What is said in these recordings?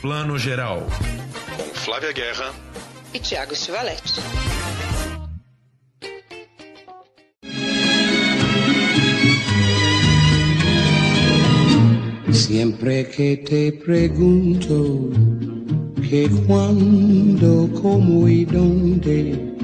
Plano Geral. Com Flávia Guerra e Tiago Stivaletti. Siempre que te pregunto que cuando, como y dónde,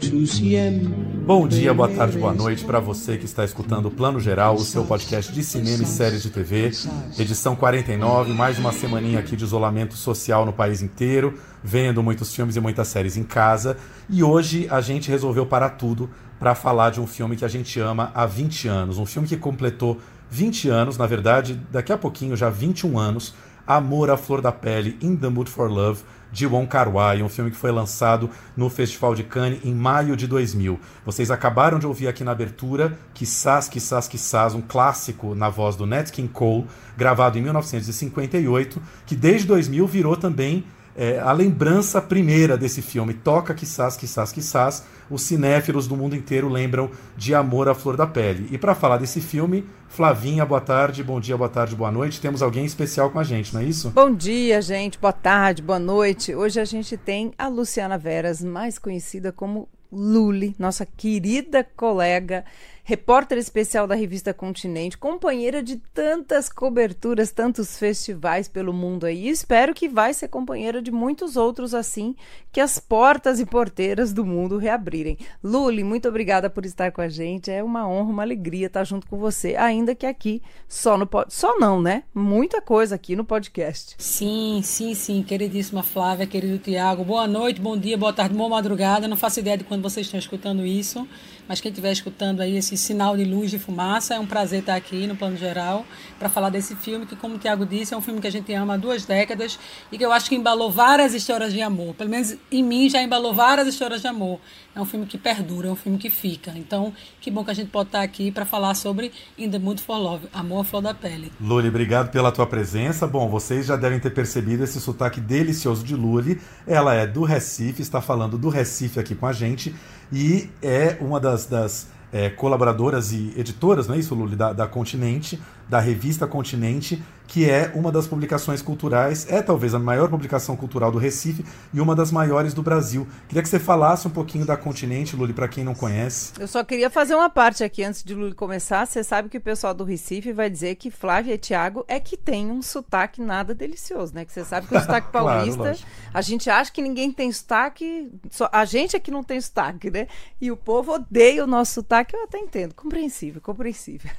tú siempre Bom dia, boa tarde, boa noite para você que está escutando o Plano Geral, o seu podcast de cinema e séries de TV. Edição 49, mais uma semaninha aqui de isolamento social no país inteiro, vendo muitos filmes e muitas séries em casa. E hoje a gente resolveu parar tudo para falar de um filme que a gente ama há 20 anos, um filme que completou 20 anos, na verdade, daqui a pouquinho já 21 anos, Amor à Flor da Pele, In the Mood for Love, de Wong Kar Wai, um filme que foi lançado no Festival de Cannes em maio de 2000. Vocês acabaram de ouvir aqui na abertura Quissás, Quissás, Quissás, um clássico na voz do Nat King Cole, gravado em 1958, que desde 2000 virou também é, a lembrança primeira desse filme. Toca Quissás, Quissás, Quissás. Os cinéfilos do mundo inteiro lembram de Amor à Flor da Pele. E para falar desse filme, Flavinha, boa tarde, bom dia, boa tarde, boa noite. Temos alguém especial com a gente, não é isso? Bom dia, gente, boa tarde, boa noite. Hoje a gente tem a Luciana Veras, mais conhecida como Luli, nossa querida colega repórter especial da revista Continente, companheira de tantas coberturas, tantos festivais pelo mundo aí. espero que vai ser companheira de muitos outros assim, que as portas e porteiras do mundo reabrirem. Luli, muito obrigada por estar com a gente. É uma honra, uma alegria estar junto com você, ainda que aqui só no só não, né? Muita coisa aqui no podcast. Sim, sim, sim, queridíssima Flávia, querido Tiago. Boa noite, bom dia, boa tarde, boa madrugada. Não faço ideia de quando vocês estão escutando isso mas quem estiver escutando aí esse sinal de luz de fumaça, é um prazer estar aqui no plano geral para falar desse filme que, como o Tiago disse, é um filme que a gente ama há duas décadas e que eu acho que embalou várias histórias de amor. Pelo menos em mim já embalou várias histórias de amor. É um filme que perdura, é um filme que fica. Então, que bom que a gente pode estar aqui para falar sobre In the Mood for Love, Amor à Flor da Pele. Luli, obrigado pela tua presença. Bom, vocês já devem ter percebido esse sotaque delicioso de Luli. Ela é do Recife, está falando do Recife aqui com a gente e é uma das, das é, colaboradoras e editoras, não é isso, Luli, da, da Continente, da revista Continente, que é uma das publicações culturais, é talvez a maior publicação cultural do Recife e uma das maiores do Brasil. Queria que você falasse um pouquinho da Continente, Luli, para quem não conhece. Eu só queria fazer uma parte aqui antes de Luli começar. Você sabe que o pessoal do Recife vai dizer que Flávia e Tiago é que tem um sotaque nada delicioso, né? Que você sabe que o sotaque paulista, claro, a gente acha que ninguém tem sotaque, só, a gente é que não tem sotaque, né? E o povo odeia o nosso sotaque, eu até entendo. Compreensível, compreensível.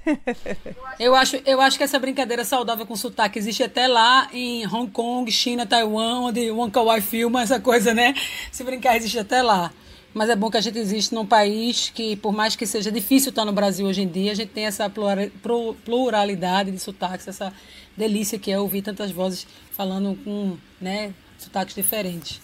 eu acho, eu acho que essa brincadeira saudável com sotaque existe até lá em Hong Kong, China, Taiwan, onde o Wong Kar filma essa coisa, né? Se brincar, existe até lá. Mas é bom que a gente existe num país que, por mais que seja difícil estar no Brasil hoje em dia, a gente tem essa pluralidade de sotaques, essa delícia que é ouvir tantas vozes falando com né, sotaques diferentes.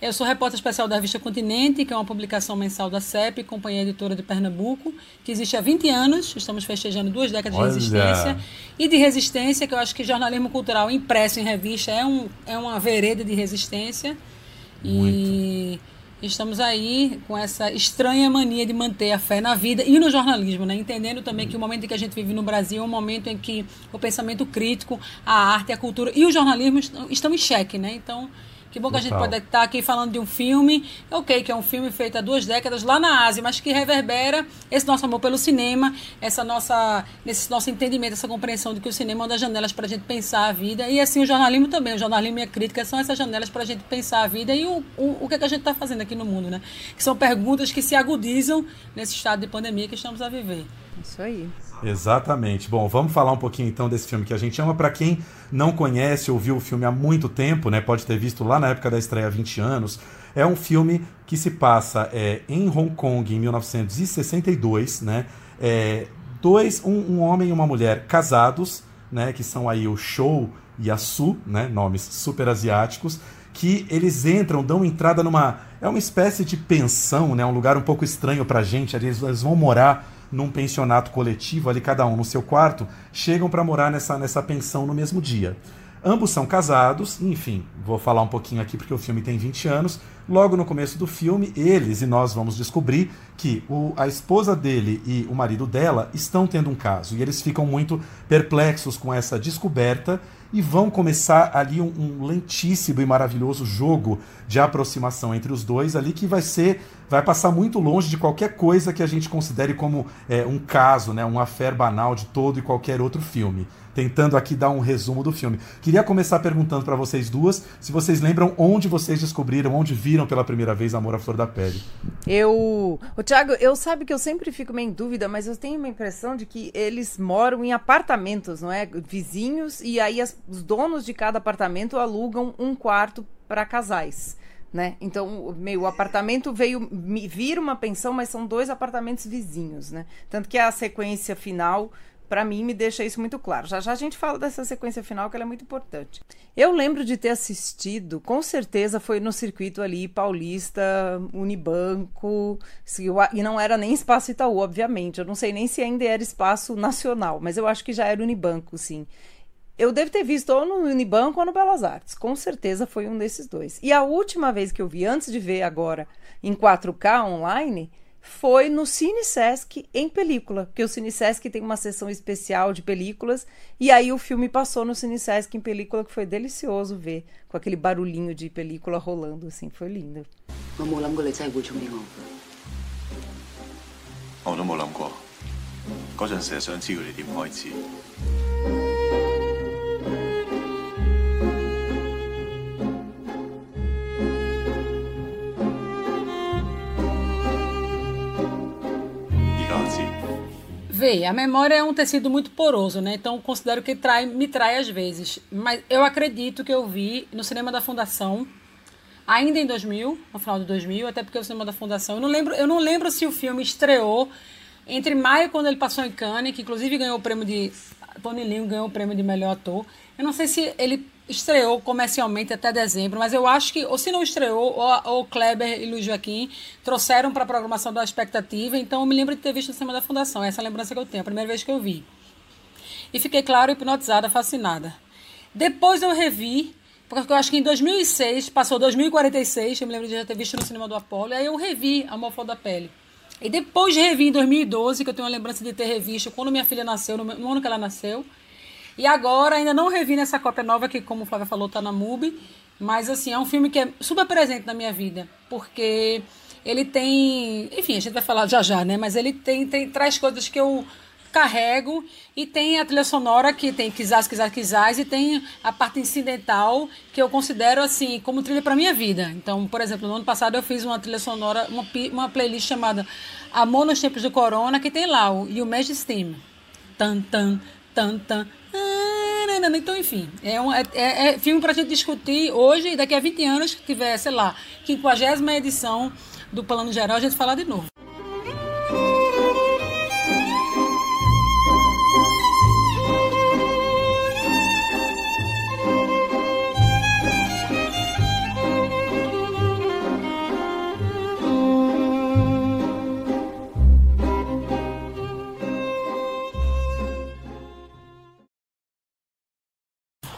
Eu sou repórter especial da revista Continente, que é uma publicação mensal da CEP, Companhia Editora de Pernambuco, que existe há 20 anos. Estamos festejando duas décadas Olha. de resistência. E de resistência, que eu acho que jornalismo cultural impresso em revista é, um, é uma vereda de resistência. Muito. E estamos aí com essa estranha mania de manter a fé na vida e no jornalismo, né? entendendo também que o momento em que a gente vive no Brasil é um momento em que o pensamento crítico, a arte, a cultura e o jornalismo estão em xeque. Né? Então, que bom que a gente pode estar aqui falando de um filme, ok, que é um filme feito há duas décadas lá na Ásia, mas que reverbera esse nosso amor pelo cinema, essa nossa, esse nosso entendimento, essa compreensão de que o cinema é uma das janelas para a gente pensar a vida. E assim o jornalismo também, o jornalismo e a crítica são essas janelas para a gente pensar a vida e o, o, o que, é que a gente está fazendo aqui no mundo, né? Que são perguntas que se agudizam nesse estado de pandemia que estamos a viver. Isso aí. Exatamente. Bom, vamos falar um pouquinho então desse filme que a gente ama. Para quem não conhece ou viu o filme há muito tempo, né, pode ter visto lá na época da estreia há 20 anos. É um filme que se passa é, em Hong Kong em 1962, né? É, dois, um, um, homem e uma mulher casados, né, que são aí o Shou e a Su, né, nomes super asiáticos, que eles entram, dão entrada numa é uma espécie de pensão, né, um lugar um pouco estranho pra gente, eles, eles vão morar num pensionato coletivo, ali cada um no seu quarto, chegam para morar nessa, nessa pensão no mesmo dia. Ambos são casados, enfim, vou falar um pouquinho aqui porque o filme tem 20 anos. Logo no começo do filme, eles e nós vamos descobrir que o, a esposa dele e o marido dela estão tendo um caso. E eles ficam muito perplexos com essa descoberta e vão começar ali um, um, lentíssimo e maravilhoso jogo de aproximação entre os dois ali que vai ser vai passar muito longe de qualquer coisa que a gente considere como é, um caso, né, um affair banal de todo e qualquer outro filme. Tentando aqui dar um resumo do filme. Queria começar perguntando para vocês duas se vocês lembram onde vocês descobriram, onde viram pela primeira vez Amor à Flor da Pele. Eu. O Thiago, eu sabe que eu sempre fico meio em dúvida, mas eu tenho uma impressão de que eles moram em apartamentos, não é? Vizinhos, e aí as, os donos de cada apartamento alugam um quarto para casais né? Então, meio o apartamento veio vir uma pensão, mas são dois apartamentos vizinhos, né? Tanto que a sequência final, para mim, me deixa isso muito claro. Já já a gente fala dessa sequência final, que ela é muito importante. Eu lembro de ter assistido, com certeza foi no circuito ali paulista, Unibanco, e não era nem Espaço Itaú, obviamente. Eu não sei nem se ainda era Espaço Nacional, mas eu acho que já era Unibanco, sim. Eu devo ter visto ou no Unibanco ou no Belas Artes. Com certeza foi um desses dois. E a última vez que eu vi, antes de ver agora em 4K online, foi no Cine Sesc em película, porque o Cine Sesc tem uma sessão especial de películas e aí o filme passou no Cine Sesc em película que foi delicioso ver, com aquele barulhinho de película rolando assim, foi lindo. Eu Vê, a memória é um tecido muito poroso, né? Então considero que trai, me trai às vezes. Mas eu acredito que eu vi no cinema da Fundação, ainda em 2000, no final de 2000, até porque o cinema da Fundação. Eu não lembro, eu não lembro se o filme estreou entre maio, quando ele passou em Cannes, que inclusive ganhou o prêmio de. Tony Leung ganhou o prêmio de melhor ator. Eu não sei se ele estreou comercialmente até dezembro, mas eu acho que, ou se não estreou, ou, o Kleber e Luiz Joaquim trouxeram para a programação da expectativa, então eu me lembro de ter visto no cinema da Fundação, essa é a lembrança que eu tenho, a primeira vez que eu vi. E fiquei, claro, hipnotizada, fascinada. Depois eu revi, porque eu acho que em 2006, passou 2046, eu me lembro de já ter visto no cinema do Apolo, aí eu revi A Flor da Pele. E depois de revi em 2012, que eu tenho uma lembrança de ter revisto quando minha filha nasceu, no ano que ela nasceu, e agora ainda não revi nessa cópia nova, que como o Flávia falou, tá na MUBI. Mas assim, é um filme que é super presente na minha vida. Porque ele tem. Enfim, a gente vai falar já já, né? Mas ele tem, tem traz coisas que eu carrego e tem a trilha sonora que tem quizás, quizás, quizás e tem a parte incidental que eu considero assim como trilha para minha vida. Então, por exemplo, no ano passado eu fiz uma trilha sonora, uma, uma playlist chamada Amor nos Tempos do Corona, que tem lá o You Steam. Tan, tan, tan, tan. Então, enfim, é, um, é, é, é filme para a gente discutir hoje e daqui a 20 anos, que tiver, sei lá, 50 edição do Plano Geral, a gente falar de novo.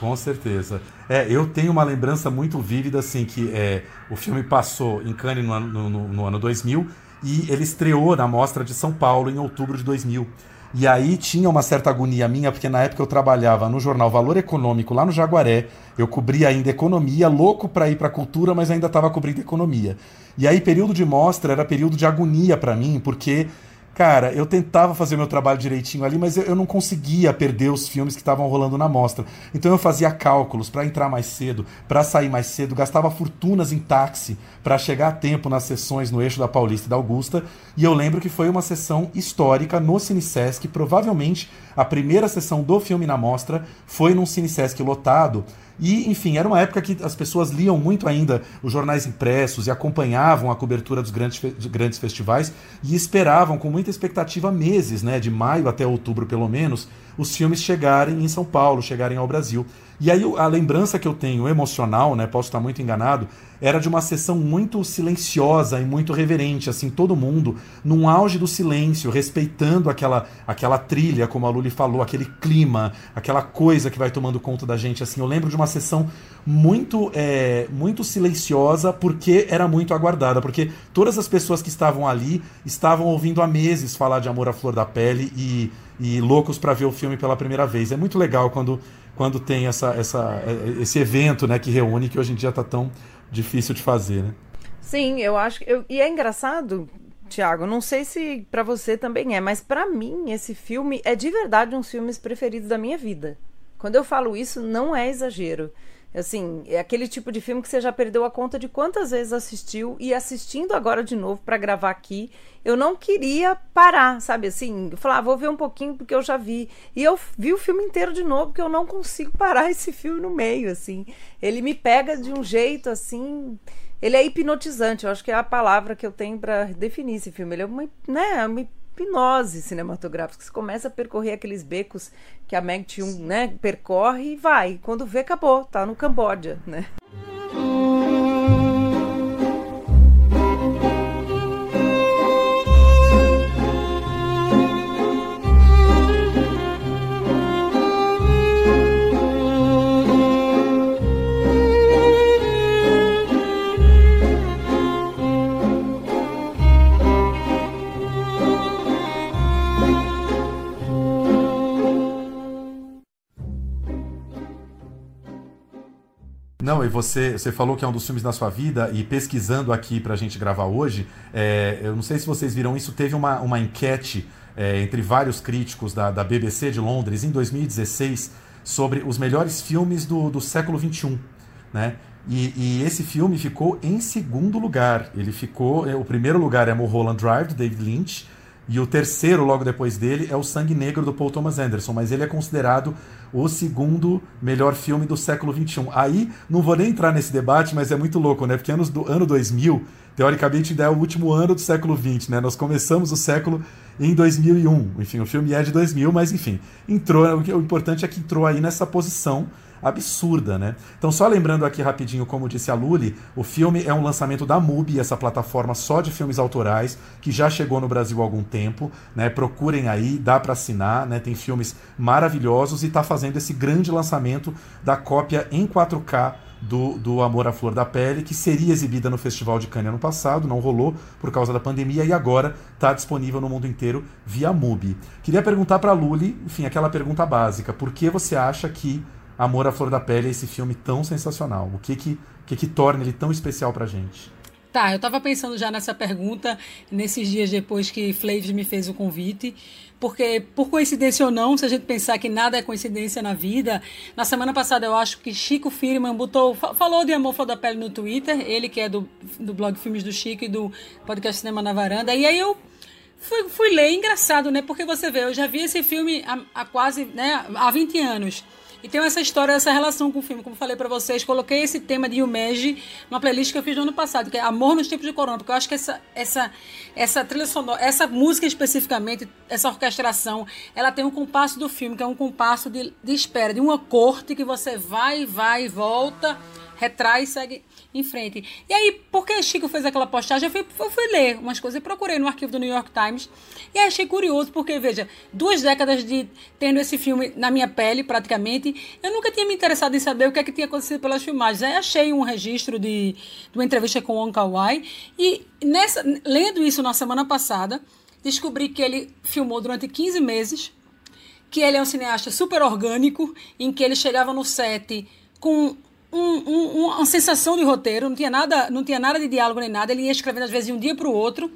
Com certeza. É, eu tenho uma lembrança muito vívida, assim, que é, o filme passou em Cannes no ano, no, no ano 2000 e ele estreou na Mostra de São Paulo em outubro de 2000. E aí tinha uma certa agonia minha, porque na época eu trabalhava no jornal Valor Econômico, lá no Jaguaré. Eu cobria ainda economia, louco para ir para cultura, mas ainda estava cobrindo economia. E aí, período de mostra era período de agonia para mim, porque Cara, eu tentava fazer meu trabalho direitinho ali, mas eu, eu não conseguia perder os filmes que estavam rolando na mostra. Então eu fazia cálculos para entrar mais cedo, para sair mais cedo, gastava fortunas em táxi para chegar a tempo nas sessões no eixo da Paulista e da Augusta. E eu lembro que foi uma sessão histórica no Cine Sesc, provavelmente a primeira sessão do filme na mostra foi num Cine Sesc lotado. E, enfim, era uma época que as pessoas liam muito ainda os jornais impressos e acompanhavam a cobertura dos grandes, grandes festivais e esperavam com muita expectativa meses, né, de maio até outubro pelo menos, os filmes chegarem em São Paulo, chegarem ao Brasil. E aí a lembrança que eu tenho emocional, né, posso estar muito enganado, era de uma sessão muito silenciosa e muito reverente, assim, todo mundo num auge do silêncio, respeitando aquela aquela trilha, como a Luli falou, aquele clima, aquela coisa que vai tomando conta da gente, assim. Eu lembro de uma sessão muito é, muito silenciosa porque era muito aguardada, porque todas as pessoas que estavam ali estavam ouvindo há meses falar de Amor à Flor da Pele e, e loucos para ver o filme pela primeira vez. É muito legal quando quando tem essa, essa, esse evento né, que reúne, que hoje em dia está tão difícil de fazer. Né? Sim, eu acho. Eu, e é engraçado, Tiago, não sei se para você também é, mas para mim esse filme é de verdade um dos filmes preferidos da minha vida. Quando eu falo isso, não é exagero. Assim, é aquele tipo de filme que você já perdeu a conta de quantas vezes assistiu e assistindo agora de novo para gravar aqui, eu não queria parar, sabe assim? Eu falava, ah, vou ver um pouquinho porque eu já vi. E eu vi o filme inteiro de novo porque eu não consigo parar esse filme no meio, assim. Ele me pega de um jeito assim, ele é hipnotizante, eu acho que é a palavra que eu tenho para definir esse filme. Ele é uma, né, uma hipnose cinematográfica. Você começa a percorrer aqueles becos que a Meg Chung, né, percorre e vai. Quando vê, acabou, tá no Camboja, né? Não, e você, você falou que é um dos filmes da sua vida, e pesquisando aqui pra gente gravar hoje, é, eu não sei se vocês viram isso, teve uma, uma enquete é, entre vários críticos da, da BBC de Londres em 2016 sobre os melhores filmes do, do século XXI. Né? E, e, esse filme ficou em segundo lugar. Ele ficou. É, o primeiro lugar é Mulholland Drive, do David Lynch. E o terceiro, logo depois dele, é o Sangue Negro do Paul Thomas Anderson, mas ele é considerado o segundo melhor filme do século XXI. Aí, não vou nem entrar nesse debate, mas é muito louco, né? Porque anos do ano 2000, teoricamente, ainda é o último ano do século XX, né? Nós começamos o século em 2001. Enfim, o filme é de 2000, mas enfim, entrou. O importante é que entrou aí nessa posição absurda, né? Então, só lembrando aqui rapidinho, como disse a Luli, o filme é um lançamento da MUBI, essa plataforma só de filmes autorais, que já chegou no Brasil há algum tempo, né? Procurem aí, dá para assinar, né? Tem filmes maravilhosos e está fazendo esse grande lançamento da cópia em 4K do, do Amor à Flor da Pele, que seria exibida no Festival de Cannes ano passado, não rolou por causa da pandemia e agora está disponível no mundo inteiro via MUBI. Queria perguntar para a Luli, enfim, aquela pergunta básica: por que você acha que Amor à Flor da Pele é esse filme tão sensacional? O que que, que, que torna ele tão especial pra gente? Tá, eu estava pensando já nessa pergunta nesses dias depois que Flaves me fez o convite, porque por coincidência ou não, se a gente pensar que nada é coincidência na vida, na semana passada eu acho que Chico Firman botou, falou de Amor Flor da Pele no Twitter, ele que é do, do blog Filmes do Chico e do podcast Cinema na Varanda, e aí eu fui, fui ler, engraçado, né? Porque você vê, eu já vi esse filme há, há quase, né, há 20 anos. E tem essa história, essa relação com o filme. Como falei para vocês, coloquei esse tema de Yumeji numa playlist que eu fiz no ano passado, que é Amor nos Tempos de Corona, porque eu acho que essa, essa, essa trilha sonora, essa música especificamente, essa orquestração, ela tem um compasso do filme, que é um compasso de, de espera, de uma corte que você vai, vai, volta, retrai e segue em frente. E aí, porque Chico fez aquela postagem, eu fui, eu fui ler umas coisas e procurei no arquivo do New York Times. E achei curioso, porque, veja, duas décadas de tendo esse filme na minha pele, praticamente, eu nunca tinha me interessado em saber o que é que tinha acontecido pelas filmagens. Aí achei um registro de, de uma entrevista com o Wong Kar-wai. E nessa, lendo isso na semana passada, descobri que ele filmou durante 15 meses, que ele é um cineasta super orgânico, em que ele chegava no set com um, um, uma sensação de roteiro, não tinha nada, não tinha nada de diálogo nem nada, ele ia escrevendo às vezes de um dia para o outro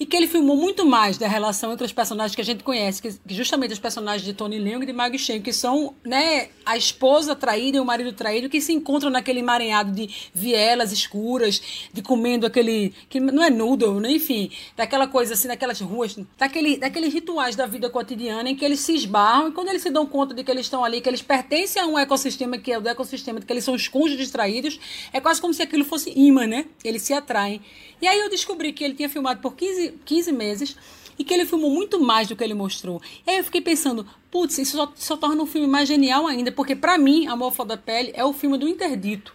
e que ele filmou muito mais da relação entre os personagens que a gente conhece, que, justamente os personagens de Tony Leung e de Maggie Shen, que são né, a esposa traída e o marido traído, que se encontram naquele emaranhado de vielas escuras, de comendo aquele. que não é noodle, né? enfim, daquela coisa assim, daquelas ruas, daquele, daqueles rituais da vida cotidiana em que eles se esbarram e quando eles se dão conta de que eles estão ali, que eles pertencem a um ecossistema que é o do ecossistema, de que eles são os cônjuges traídos, é quase como se aquilo fosse imã, né? Eles se atraem. E aí eu descobri que ele tinha filmado por 15, 15 meses e que ele filmou muito mais do que ele mostrou. E aí eu fiquei pensando, putz, isso só, só torna um filme mais genial ainda, porque para mim, Amor Fora da Pele é o filme do interdito,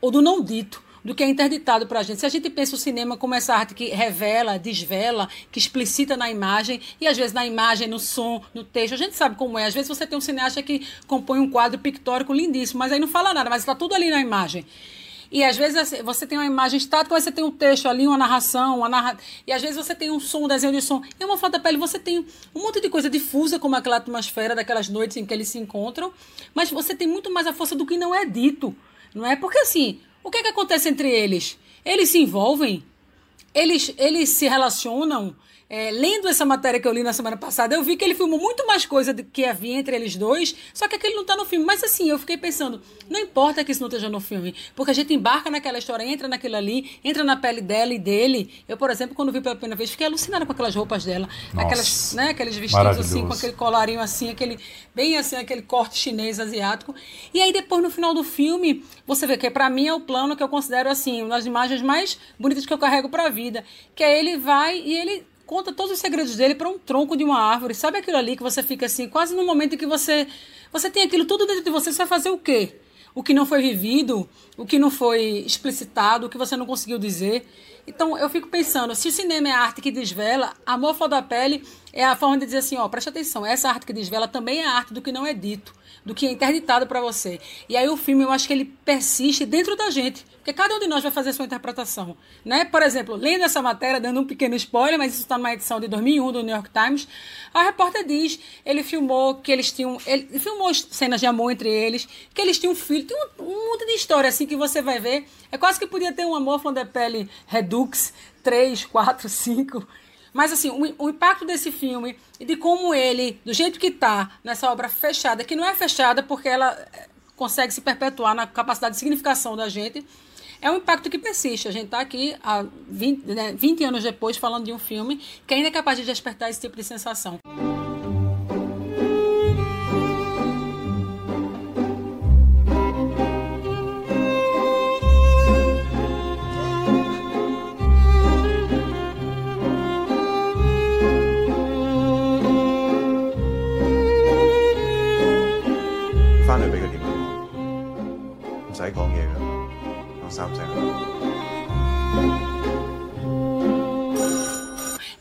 ou do não dito do que é interditado para a gente. Se a gente pensa o cinema como essa arte que revela, desvela, que explicita na imagem, e às vezes na imagem, no som, no texto, a gente sabe como é. Às vezes você tem um cineasta que compõe um quadro pictórico lindíssimo, mas aí não fala nada, mas está tudo ali na imagem. E às vezes assim, você tem uma imagem estática, mas você tem um texto ali, uma narração, uma narra... e às vezes você tem um som, um desenho de som. E uma foto da pele você tem um monte de coisa difusa, como aquela atmosfera daquelas noites em que eles se encontram, mas você tem muito mais a força do que não é dito, não é? Porque assim, o que, é que acontece entre eles? Eles se envolvem? Eles, eles se relacionam? É, lendo essa matéria que eu li na semana passada, eu vi que ele filmou muito mais coisa do que havia entre eles dois, só que aquele não está no filme. Mas assim, eu fiquei pensando, não importa que isso não esteja no filme, porque a gente embarca naquela história, entra naquilo ali, entra na pele dela e dele. Eu, por exemplo, quando vi pela primeira vez, fiquei alucinada com aquelas roupas dela, Nossa, aquelas, né, aqueles vestidos assim, com aquele colarinho assim, aquele bem assim, aquele corte chinês asiático. E aí depois no final do filme, você vê que para mim é o plano que eu considero assim, uma das imagens mais bonitas que eu carrego para a vida, que é ele vai e ele conta todos os segredos dele para um tronco de uma árvore. Sabe aquilo ali que você fica assim, quase no momento em que você você tem aquilo tudo dentro de você, você vai fazer o quê? O que não foi vivido, o que não foi explicitado, o que você não conseguiu dizer. Então eu fico pensando, se o cinema é a arte que desvela, Amor Flor da Pele é a forma de dizer assim, ó, preste atenção, essa arte que desvela também é a arte do que não é dito do que é interditado para você. E aí o filme, eu acho que ele persiste dentro da gente, porque cada um de nós vai fazer a sua interpretação, né? Por exemplo, lendo essa matéria, dando um pequeno spoiler, mas isso está numa edição de 2001 do New York Times, a repórter diz, ele filmou que eles tinham, ele filmou cenas de amor entre eles, que eles tinham um filho, tem um, um monte de história assim que você vai ver, é quase que podia ter um amor de pele Redux 3, 4, 5, mas, assim, o, o, impacto desse filme e de como ele, do jeito que está nessa obra fechada, que não é fechada porque ela eh, consegue se perpetuar na capacidade de significação da gente, é um impacto que persiste. A gente está aqui há 20, né, 20 anos depois falando de um filme que ainda é capaz de despertar esse tipo de sensação.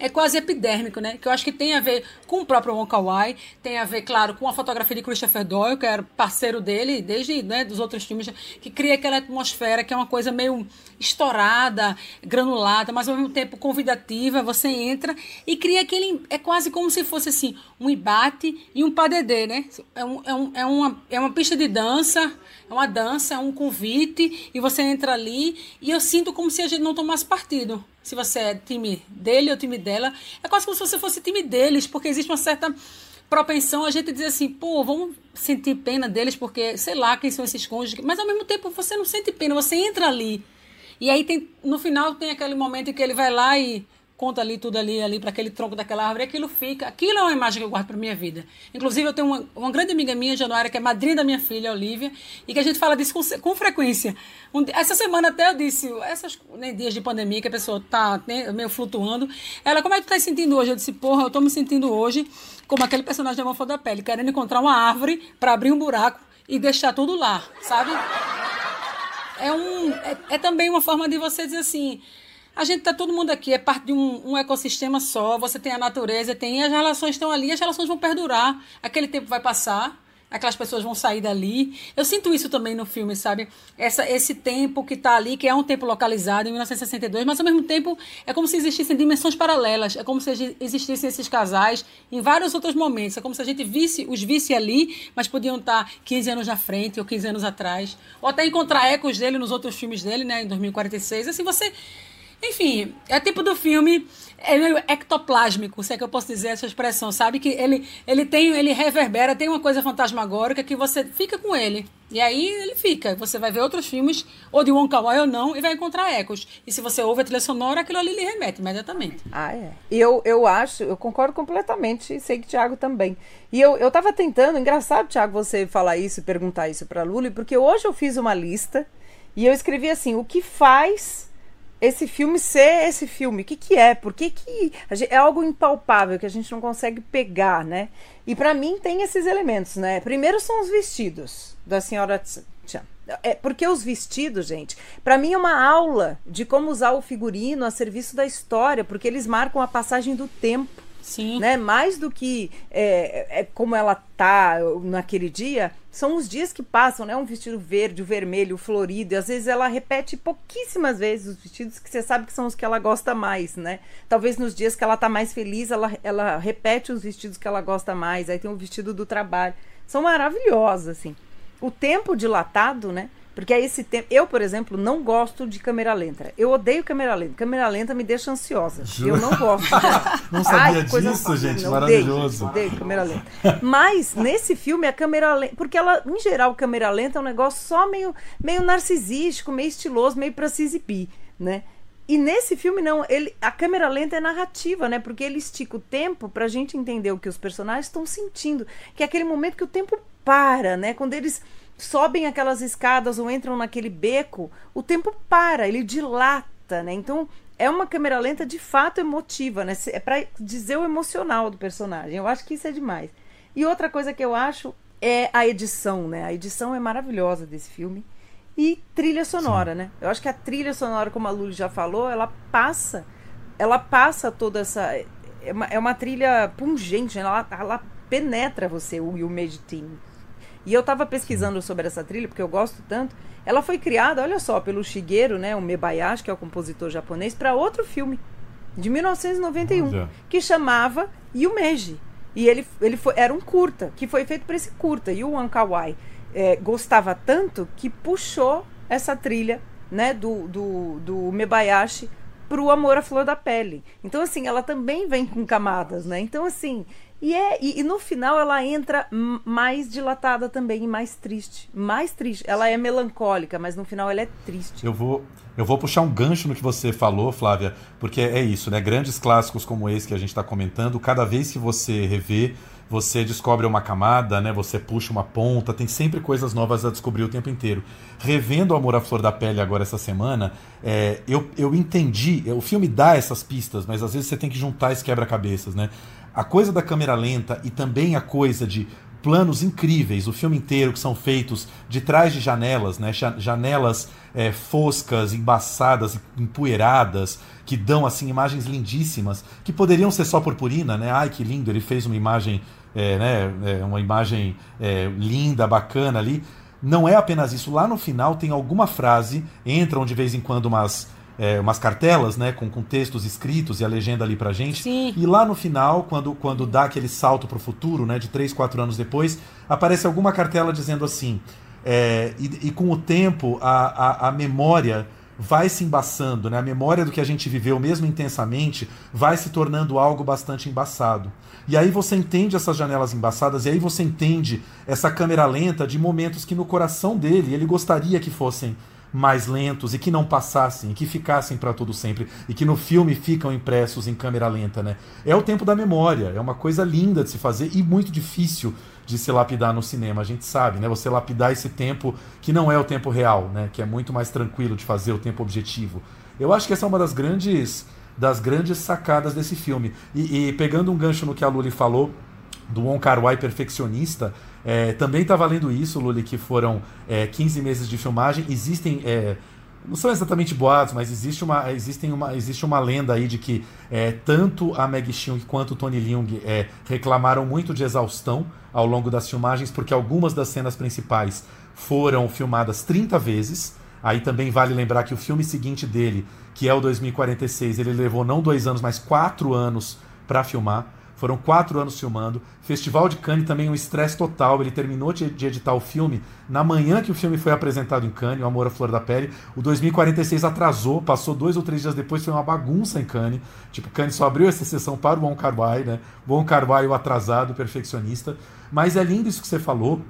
É quase epidérmico, né? Que eu acho que tem a ver com o próprio Wong Kar-wai, tem a ver, claro, com a fotografia de Christopher Doyle, que era parceiro dele desde né, dos outros filmes, que cria aquela atmosfera que é uma coisa meio estourada, granulada, mas ao mesmo tempo convidativa. Você entra e cria aquele. É quase como se fosse assim um embate e um padedê, né? É, um, é, um, é, uma, é uma pista de dança, é uma dança, é um convite e você entra ali e eu sinto como se a gente não tomasse partido se você é time dele ou time dela, é quase como se você fosse time deles, porque existe uma certa propensão a gente dizer assim, pô, vamos sentir pena deles porque, sei lá, quem são esses cônjuges, mas ao mesmo tempo você não sente pena, você entra ali. E aí tem, no final tem aquele momento em que ele vai lá e conta ali tudo ali, ali para aquele tronco daquela árvore, aquilo fica. Aquilo é uma imagem que eu guardo para minha vida. Inclusive, eu tenho uma, uma grande amiga minha, Januária, que é madrinha da minha filha, Olivia, e que a gente fala disso com, com frequência. Um, essa semana até eu disse, esses né, dias de pandemia que a pessoa tá né, meio flutuando, ela, como é que tu tá se sentindo hoje? Eu disse, porra, eu tô me sentindo hoje como aquele personagem de Amor da Pele, querendo encontrar uma árvore para abrir um buraco e deixar tudo lá, sabe? É, um, é, é também uma forma de você dizer assim, a gente tá todo mundo aqui, é parte de um, um, ecossistema só. Você tem a natureza, tem e as relações estão ali, as relações vão perdurar. Aquele tempo vai passar, aquelas pessoas vão sair dali. Eu sinto isso também no filme, sabe? Essa, esse tempo que está ali, que é um tempo localizado em 1962, mas ao mesmo tempo é como se existissem dimensões paralelas. É como se existissem esses casais em vários outros momentos. É como se a gente visse, os visse ali, mas podiam estar 15 anos na frente ou 15 anos atrás. Ou até encontrar ecos dele nos outros filmes dele, né? Em 2046. Assim, você enfim, é tipo do filme é meio ectoplásmico, se é que eu posso dizer essa expressão, sabe? Que ele, ele tem, ele reverbera, tem uma coisa fantasmagórica que você fica com ele. E aí ele fica. Você vai ver outros filmes, ou de Wong Kar-wai ou não, e vai encontrar ecos. E se você ouve a trilha sonora, aquilo ali lhe remete imediatamente. Ah, é. E eu, eu acho, eu concordo completamente, e sei que o Thiago também. E eu, eu tava tentando, engraçado, Thiago, você falar isso e perguntar isso pra Luli, porque hoje eu fiz uma lista e eu escrevi assim, o que faz esse filme ser esse filme. O que, que é? Por que, que é algo impalpável que a gente não consegue pegar, né? E para mim tem esses elementos, né? Primeiro são os vestidos da senhora Chan. É, porque os vestidos, gente, para mim é uma aula de como usar o figurino a serviço da história, porque eles marcam a passagem do tempo. Sim. Né? Mais do que é, é, como ela tá naquele dia, são os dias que passam, né? Um vestido verde, o vermelho, o florido, e às vezes ela repete pouquíssimas vezes os vestidos que você sabe que são os que ela gosta mais, né? Talvez nos dias que ela tá mais feliz, ela, ela repete os vestidos que ela gosta mais, aí tem o vestido do trabalho. São maravilhosos, assim. O tempo dilatado, né? Porque é esse tempo. Eu, por exemplo, não gosto de câmera lenta. Eu odeio câmera lenta. Câmera lenta me deixa ansiosa. Eu não gosto. não sabia Ai, disso, gente. Não, maravilhoso. Odeio, odeio câmera lenta. Mas nesse filme a câmera lenta. Porque ela, em geral, câmera lenta é um negócio só meio, meio narcisístico, meio estiloso, meio pra se exibir, né? E nesse filme não, ele, a câmera lenta é narrativa, né? Porque ele estica o tempo pra gente entender o que os personagens estão sentindo, que é aquele momento que o tempo para, né? Quando eles sobem aquelas escadas ou entram naquele beco, o tempo para, ele dilata, né? Então é uma câmera lenta de fato emotiva, né? É para dizer o emocional do personagem. Eu acho que isso é demais. E outra coisa que eu acho é a edição, né? A edição é maravilhosa desse filme. E trilha sonora, Sim. né? Eu acho que a trilha sonora, como a Luli já falou, ela passa, ela passa toda essa é uma, é uma trilha pungente, né? ela, ela penetra você, o You Made Team. E eu estava pesquisando sobre essa trilha, porque eu gosto tanto. Ela foi criada, olha só, pelo Shigeru, né, o Mebayashi, que é o compositor japonês, para outro filme, de 1991, olha. que chamava Yumeji. E ele, ele foi, era um curta, que foi feito para esse curta. E o Ankawai é, gostava tanto que puxou essa trilha né, do, do, do Mebayashi pro Amor à Flor da Pele. Então, assim, ela também vem com camadas, né? Então, assim, e, é, e, e, no final ela entra mais dilatada também e mais triste. Mais triste. Ela é melancólica, mas no final ela é triste. Eu vou, eu vou puxar um gancho no que você falou, Flávia, porque é isso, né? Grandes clássicos como esse que a gente está comentando, cada vez que você revê, você descobre uma camada, né? Você puxa uma ponta, tem sempre coisas novas a descobrir o tempo inteiro. Revendo o Amor à Flor da Pele agora essa semana, é, eu, eu entendi, o filme dá essas pistas, mas às vezes você tem que juntar esse quebra-cabeças, né? A coisa da câmera lenta e também a coisa de planos incríveis, o filme inteiro que são feitos de trás de janelas, né? Janelas é, foscas, embaçadas, empoeiradas, que dão assim imagens lindíssimas, que poderiam ser só purpurina, né? Ai que lindo, ele fez uma imagem, é, né? É, uma imagem linda, bacana ali. Não é apenas isso. Lá no final tem alguma frase, entram de vez em quando umas é, umas cartelas, né, com, com textos escritos e a legenda ali pra gente. Sim. E lá no final, quando, quando dá aquele salto pro futuro, né, de três, quatro anos depois, aparece alguma cartela dizendo assim: é, e, e, com o tempo a, a, a memória vai se embaçando, né? A memória do que a gente viveu, mesmo intensamente, vai se tornando algo bastante embaçado. E aí você entende essas janelas embaçadas, e aí você entende essa câmera lenta de momentos que no coração dele ele gostaria que fossem mais lentos e que não passassem, e que ficassem para todo sempre, e que no filme ficam impressos em câmera lenta, né? É o tempo da memória, é uma coisa linda de se fazer e muito difícil de se lapidar no cinema, a gente sabe, né? Você lapidar esse tempo que não é o tempo real, né? Que é muito mais tranquilo de fazer o tempo objetivo. Eu acho que essa é uma das grandes das grandes sacadas desse filme. E, e pegando um gancho no que a Luli falou do Wong Kar Wai perfeccionista, é, também está valendo isso, Luli, que foram é, 15 meses de filmagem. Existem. É, não são exatamente boatos, mas existe uma, existem uma, existe uma lenda aí de que é, tanto a Meg Chung quanto o Tony Leung é, reclamaram muito de exaustão ao longo das filmagens, porque algumas das cenas principais foram filmadas 30 vezes. Aí também vale lembrar que o filme seguinte dele, que é o 2046, ele levou não dois anos, mas quatro anos para filmar. Foram quatro anos filmando. Festival de Cannes também um estresse total. Ele terminou de, de, editar o filme na manhã que o filme foi apresentado em Cannes, O Amor à Flor da Pele. O 2046 atrasou, passou dois ou três dias depois, foi uma bagunça em Cannes. Tipo, Cannes só abriu essa sessão para o Bon Carvai, né? Bon Carvai, o atrasado, perfeccionista. Mas é lindo isso que você falou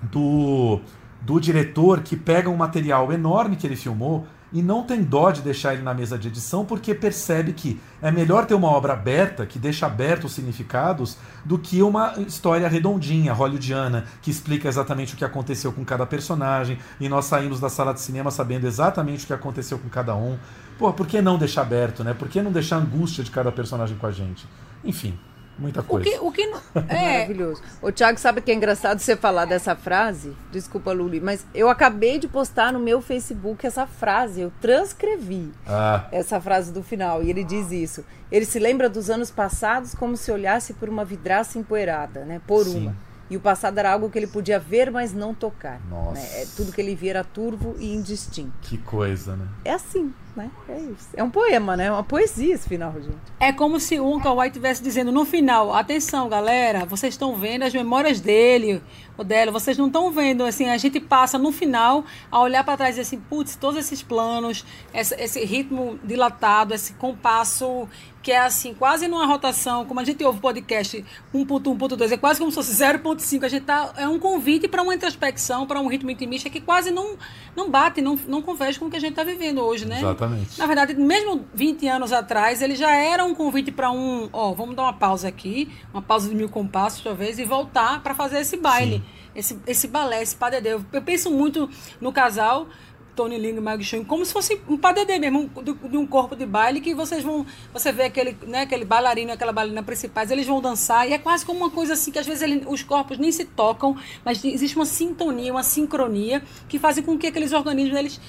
do, do diretor que pega um material enorme que ele filmou e não tem dó de deixar ele na mesa de edição porque percebe que é melhor ter uma obra aberta, que deixa abertos os significados, do que uma história redondinha, hollywoodiana, que explica exatamente o que aconteceu com cada personagem e nós saímos da sala de cinema sabendo exatamente o que aconteceu com cada um. Pô, por que não deixar aberto, né? Por que não deixar a angústia de cada personagem com a gente? Enfim, Muita coisa. O que, o que é maravilhoso. O Thiago sabe que é engraçado você falar dessa frase. Desculpa, Luli, mas eu acabei de postar no meu Facebook essa frase. Eu transcrevi ah. essa frase do final e ele diz isso. Ele se lembra dos anos passados como se olhasse por uma vidraça empoeirada, né? Por Sim. uma. E o passado era algo que ele podia ver, mas não tocar. Nossa. Né? É, tudo que ele via era turvo e indistinto. Que coisa, né? É assim, né? É isso. É um poema, né? É uma poesia esse final, gente. É como se o Uncle White estivesse dizendo no final: atenção, galera, vocês estão vendo as memórias dele, o dela, vocês não estão vendo. Assim, a gente passa no final a olhar para trás e assim, putz, todos esses planos, esse, esse ritmo dilatado, esse compasso que é assim, quase numa rotação, como a gente ouve o podcast 1.1, 1.2, é quase como se fosse 0.5, a gente tá, é um convite para uma introspecção, para um ritmo intimista que quase não, não bate, não, não converge com o que a gente está vivendo hoje, né? Exatamente. Na verdade, mesmo 20 anos atrás, ele já era um convite para um, ó, vamos dar uma pausa aqui, uma pausa de mil compassos, talvez, e voltar para fazer esse baile, esse, esse balé, esse padedeu. Eu penso muito no casal Tony Ling e Mag Chung, como se fosse um padedê mesmo, de um corpo de baile que vocês vão, você vê aquele, né, aquele bailarino, aquela bailarina principais, eles vão dançar e é quase como uma coisa assim que às vezes ele, os corpos nem se tocam, mas existe uma sintonia, uma sincronia que fazem com que aqueles organismos eles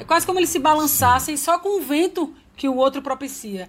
é quase como eles se balançassem só com o vento que o outro propicia.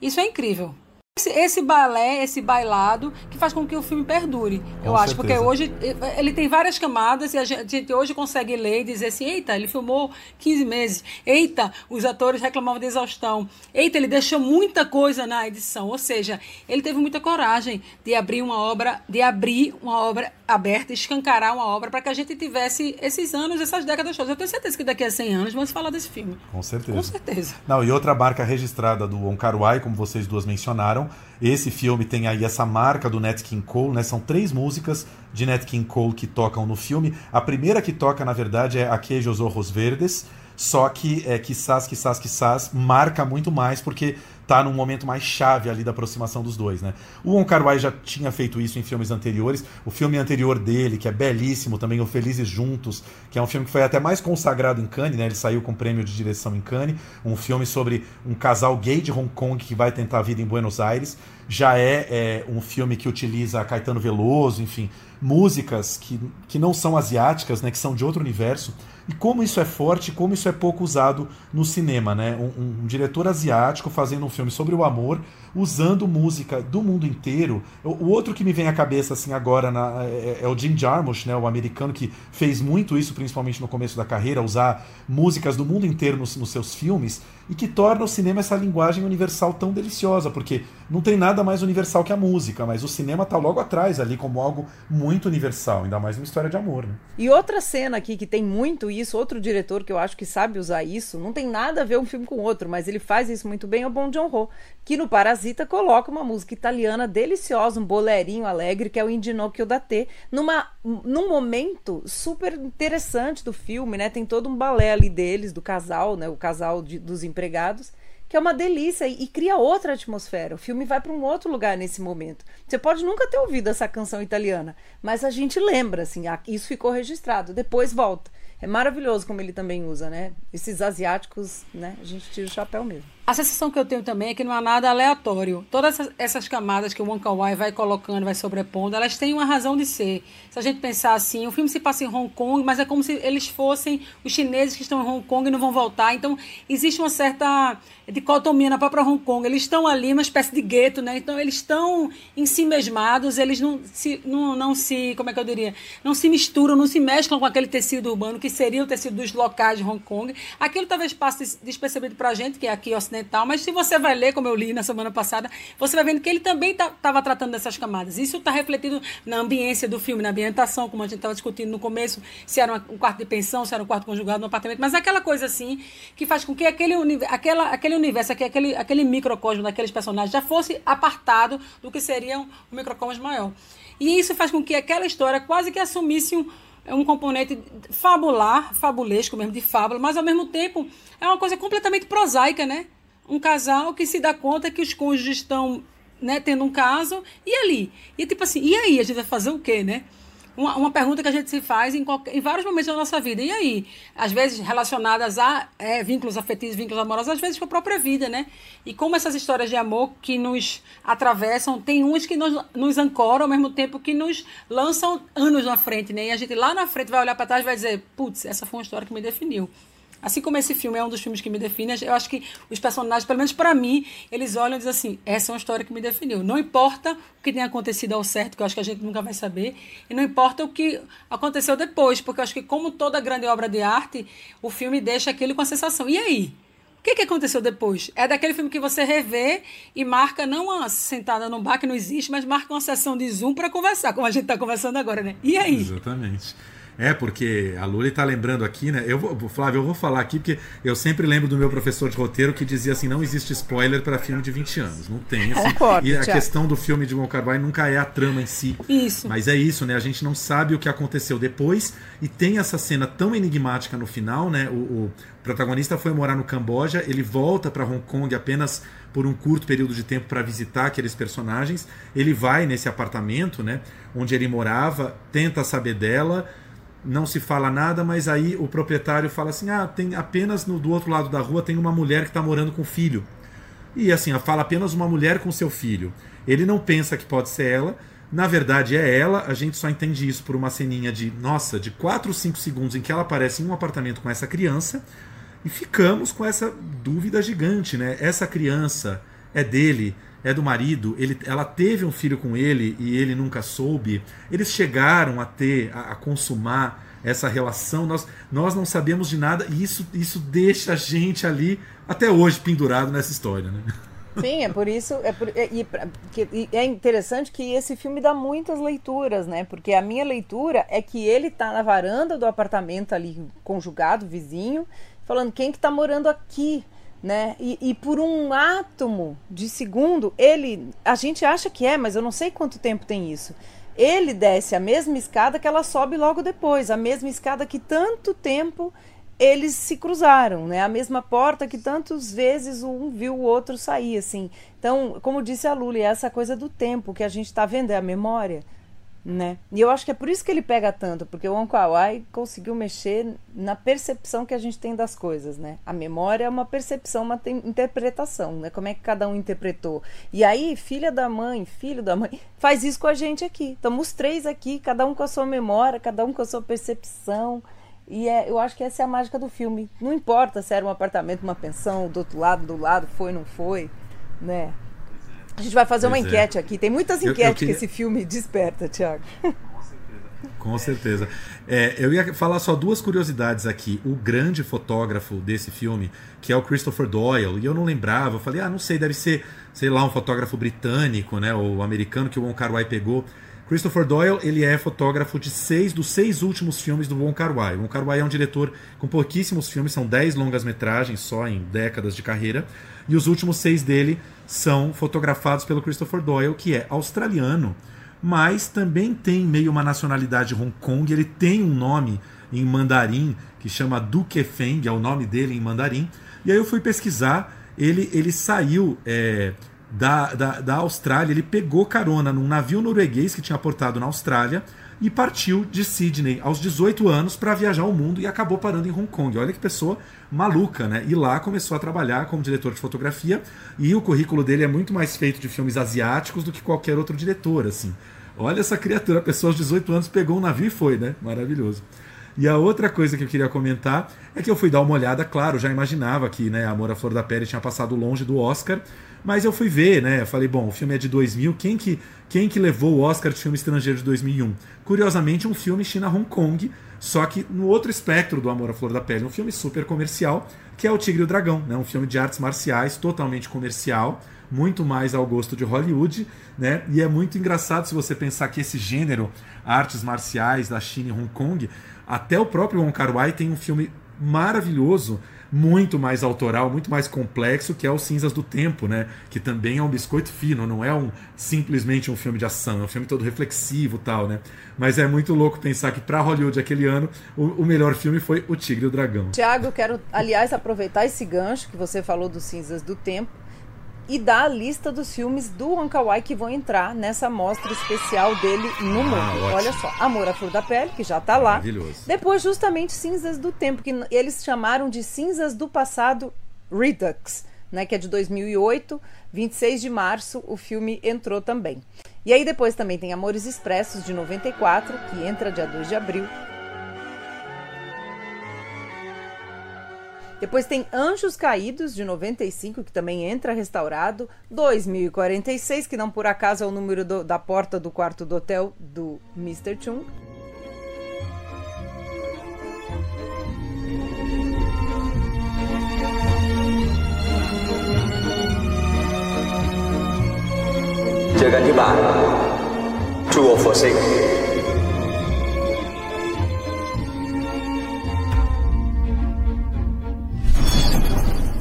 Isso é incrível esse, esse balé, esse bailado, que faz com que o filme perdure. Com eu acho, porque hoje ele tem várias camadas e a gente hoje consegue ler e dizer assim: eita, ele filmou 15 meses. Eita, os atores reclamavam de exaustão. Eita, ele deixou muita coisa na edição. Ou seja, ele teve muita coragem de abrir uma obra, de abrir uma obra aberta, escancarar uma obra para que a gente tivesse esses anos, essas décadas todas. Eu tenho certeza que daqui a 100 anos vamos falar desse filme. Com certeza. Com certeza. Não, e outra marca registrada do Wong Kar Wai, como vocês duas mencionaram, esse filme tem aí essa marca do Nat King Cole, né? São três músicas de Nat King Cole que tocam no filme. A primeira que toca, na verdade, é Aquejos Ojos Verdes, só que é quizás, quizás, quizás marca muito mais porque tá num momento mais chave ali da aproximação dos dois, né? O Wong Kar Wai já tinha feito isso em filmes anteriores. O filme anterior dele, que é belíssimo também, O Felizes Juntos, que é um filme que foi até mais consagrado em Cannes, né? Ele saiu com prêmio de direção em Cannes, um filme sobre um casal gay de Hong Kong que vai tentar a vida em Buenos Aires. Já é, é um filme que utiliza Caetano Veloso, enfim, músicas que, que não são asiáticas, né? Que são de outro universo. E como isso é forte, como isso é pouco usado no cinema, né? Um, um, um, diretor asiático fazendo um filme sobre o amor, usando música do mundo inteiro. O, outro que me vem à cabeça assim agora na, é, é, o Jim Jarmusch, né? O americano que fez muito isso, principalmente no começo da carreira, usar músicas do mundo inteiro nos, nos seus filmes e que torna o cinema essa linguagem universal tão deliciosa, porque não tem nada mais universal que a música, mas o cinema está logo atrás ali como algo muito universal, ainda mais uma história de amor, né? E outra cena aqui que tem muito isso, outro diretor que eu acho que sabe usar isso, não tem nada a ver um filme com outro, mas ele faz isso muito bem, é o Bong Joon-ho, que no Parasita coloca uma música italiana deliciosa, um bolerinho alegre, que é o Indinocchio da T, numa num momento super interessante do filme, né? Tem todo um balé ali deles, do casal, né? O casal de, dos empregados que é uma delícia e, e cria outra atmosfera. O filme vai para um outro lugar nesse momento. Você pode nunca ter ouvido essa canção italiana, mas a gente lembra, assim, isso ficou registrado. Depois volta. É maravilhoso como ele também usa, né? Esses asiáticos, né? A gente tira o chapéu mesmo. A sensação que eu tenho também é que não há nada aleatório. Todas essas, camadas que o Wong Kar-wai vai colocando, vai sobrepondo, elas têm uma razão de ser. Se a gente pensar assim, o filme se passa em Hong Kong, mas é como se eles fossem os chineses que estão em Hong Kong e não vão voltar. Então, existe uma certa dicotomia na própria Hong Kong. Eles estão ali, uma espécie de gueto, né? Então, eles estão em si mesmados, eles não se, não, não se, como é que eu diria? Não se misturam, não se mesclam com aquele tecido urbano que seria o tecido dos locais de Hong Kong. Aquilo talvez passe despercebido pra gente, que é aqui ocidental mas se você vai ler, como eu li na semana passada, você vai vendo que ele também estava tá, tratando dessas camadas. Isso está refletido na ambiência do filme, na ambientação, como a gente estava discutindo no começo, se era um quarto de pensão, se era um quarto conjugado, um apartamento, mas aquela coisa assim que faz com que aquele, aquela, aquele universo, aquele, aquele microcosmo daqueles personagens já fosse apartado do que seria um, um microcosmos maior. E isso faz com que aquela história quase que assumisse um um componente fabular, fabulesco mesmo, de fábula, mas ao mesmo tempo é uma coisa completamente prosaica, né? Um casal que se dá conta que os cônjuges estão né, tendo um caso, e ali? E tipo assim, e aí? A gente vai fazer o quê, né? Uma, uma pergunta que a gente se faz em, qualquer, em vários momentos da nossa vida. E aí? Às vezes relacionadas a é, vínculos afetivos, vínculos amorosos, às vezes com a própria vida, né? E como essas histórias de amor que nos atravessam, tem umas que nos, nos ancoram ao mesmo tempo que nos lançam anos na frente, né? E a gente lá na frente vai olhar para trás e vai dizer, putz, essa foi uma história que me definiu. Assim como esse filme é um dos filmes que me define, eu acho que os personagens, pelo menos para mim, eles olham e dizem assim: essa é uma história que me definiu. Não importa o que tenha acontecido ao certo, que eu acho que a gente nunca vai saber, e não importa o que aconteceu depois, porque eu acho que, como toda grande obra de arte, o filme deixa aquilo com a sensação. E aí? O que, que aconteceu depois? É daquele filme que você revê e marca não uma sentada num bar que não existe, mas marca uma sessão de Zoom para conversar, como a gente está conversando agora, né? E aí? Exatamente. É, porque a Luli está lembrando aqui, né? Eu vou, Flávio, eu vou falar aqui porque eu sempre lembro do meu professor de roteiro que dizia assim: não existe spoiler para filme de 20 anos. Não tem. Assim, e a questão do filme de Wong Kar Wai nunca é a trama em si. Isso. Mas é isso, né? A gente não sabe o que aconteceu depois e tem essa cena tão enigmática no final, né? O, o protagonista foi morar no Camboja, ele volta para Hong Kong apenas por um curto período de tempo para visitar aqueles personagens. Ele vai nesse apartamento, né? Onde ele morava, tenta saber dela não se fala nada, mas aí o proprietário fala assim: ah, tem apenas no, do outro lado da rua tem uma mulher que está morando com o filho. E assim, fala apenas uma mulher com seu filho. Ele não pensa que pode ser ela, na verdade é ela, a gente só entende isso por uma ceninha de, nossa, de 4 ou 5 segundos em que ela aparece em um apartamento com essa criança e ficamos com essa dúvida gigante, né? Essa criança é dele, é do marido, ele, ela teve um filho com ele e ele nunca soube. Eles chegaram a ter, a, a consumar essa relação. Nós, nós não sabemos de nada e isso, isso deixa a gente ali até hoje pendurado nessa história, né? Sim, é por isso. É, por, é, e, é interessante que esse filme dá muitas leituras, né? Porque a minha leitura é que ele tá na varanda do apartamento ali, conjugado, vizinho, falando quem que tá morando aqui né? E, e, por um átomo de segundo, ele, a gente acha que é, mas eu não sei quanto tempo tem isso. Ele desce a mesma escada que ela sobe logo depois, a mesma escada que tanto tempo eles se cruzaram, né? A mesma porta que tantas vezes um viu o outro sair, assim. Então, como disse a Luli, essa coisa do tempo que a gente está vendo é a memória né? E eu acho que é por isso que ele pega tanto, porque o Onkawai conseguiu mexer na percepção que a gente tem das coisas, né? A memória é uma percepção, uma interpretação, né? Como é que cada um interpretou. E aí, filha da mãe, filho da mãe, faz isso com a gente aqui. Estamos os três aqui, cada um com a sua memória, cada um com a sua percepção. E é, eu acho que essa é a mágica do filme. Não importa se era um apartamento, uma pensão, do outro lado, do lado, foi, não foi, né? A gente vai fazer pois uma é. enquete aqui. Tem muitas enquetes eu, eu queria... que esse filme desperta, Tiago. Com certeza. É, eu ia falar só duas curiosidades aqui. O grande fotógrafo desse filme, que é o Christopher Doyle, e eu não lembrava, eu falei, ah, não sei, deve ser, sei lá, um fotógrafo britânico, né, ou americano que o Wong Kar Wai pegou. Christopher Doyle, ele é fotógrafo de seis dos seis últimos filmes do Wong Kar Wai. O Wong Kar Wai é um diretor com pouquíssimos filmes, são dez longas metragens só em décadas de carreira, e os últimos seis dele são fotografados pelo Christopher Doyle, que é australiano, mas também tem meio uma nacionalidade Hong Kong. Ele tem um nome em mandarim que chama Du Feng, é o nome dele em mandarim. E aí eu fui pesquisar, ele, ele saiu é, da, da, da Austrália, ele pegou carona num navio norueguês que tinha portado na Austrália e partiu de Sydney aos 18 anos para viajar o mundo e acabou parando em Hong Kong. Olha que pessoa maluca, né? E lá começou a trabalhar como diretor de fotografia e o currículo dele é muito mais feito de filmes asiáticos do que qualquer outro diretor, assim. Olha essa criatura, a pessoa aos 18 anos pegou um navio e foi, né? Maravilhoso. E a outra coisa que eu queria comentar é que eu fui dar uma olhada, claro, já imaginava que né, Amor à Flor da Pele tinha passado longe do Oscar, mas eu fui ver, né? Eu falei, bom, o filme é de 2000, quem que, quem que levou o Oscar de filme estrangeiro de 2001? Curiosamente, um filme China-Hong Kong, só que no outro espectro do Amor à Flor da Pele, um filme super comercial, que é O Tigre e o Dragão, né? um filme de artes marciais totalmente comercial, muito mais ao gosto de Hollywood, né? E é muito engraçado se você pensar que esse gênero, artes marciais da China e Hong Kong, até o próprio Wong Kar Wai tem um filme maravilhoso muito mais autoral, muito mais complexo, que é o Cinzas do Tempo, né? Que também é um biscoito fino, não é um simplesmente um filme de ação, é um filme todo reflexivo tal, né? Mas é muito louco pensar que para Hollywood aquele ano o, o, melhor filme foi O Tigre e o Dragão. Tiago, quero, aliás, aproveitar esse gancho que você falou do Cinzas do Tempo e dar a lista dos filmes do Wong Kar Wai que vão entrar nessa mostra especial dele no ah, mundo. Olha só, Amor à Flor da Pele, que já está lá. Maravilhoso. Depois, justamente, Cinzas do Tempo, que eles chamaram de Cinzas do Passado Redux, né, que é de 2008, 26 de março, o filme entrou também. E aí depois também tem Amores Expressos, de 94, que entra dia 2 de abril. Depois tem Anjos Caídos, de 95, que também entra restaurado. 2046, que não por acaso é o número do, da porta do quarto do hotel do Mr. Chung. True or Forsake.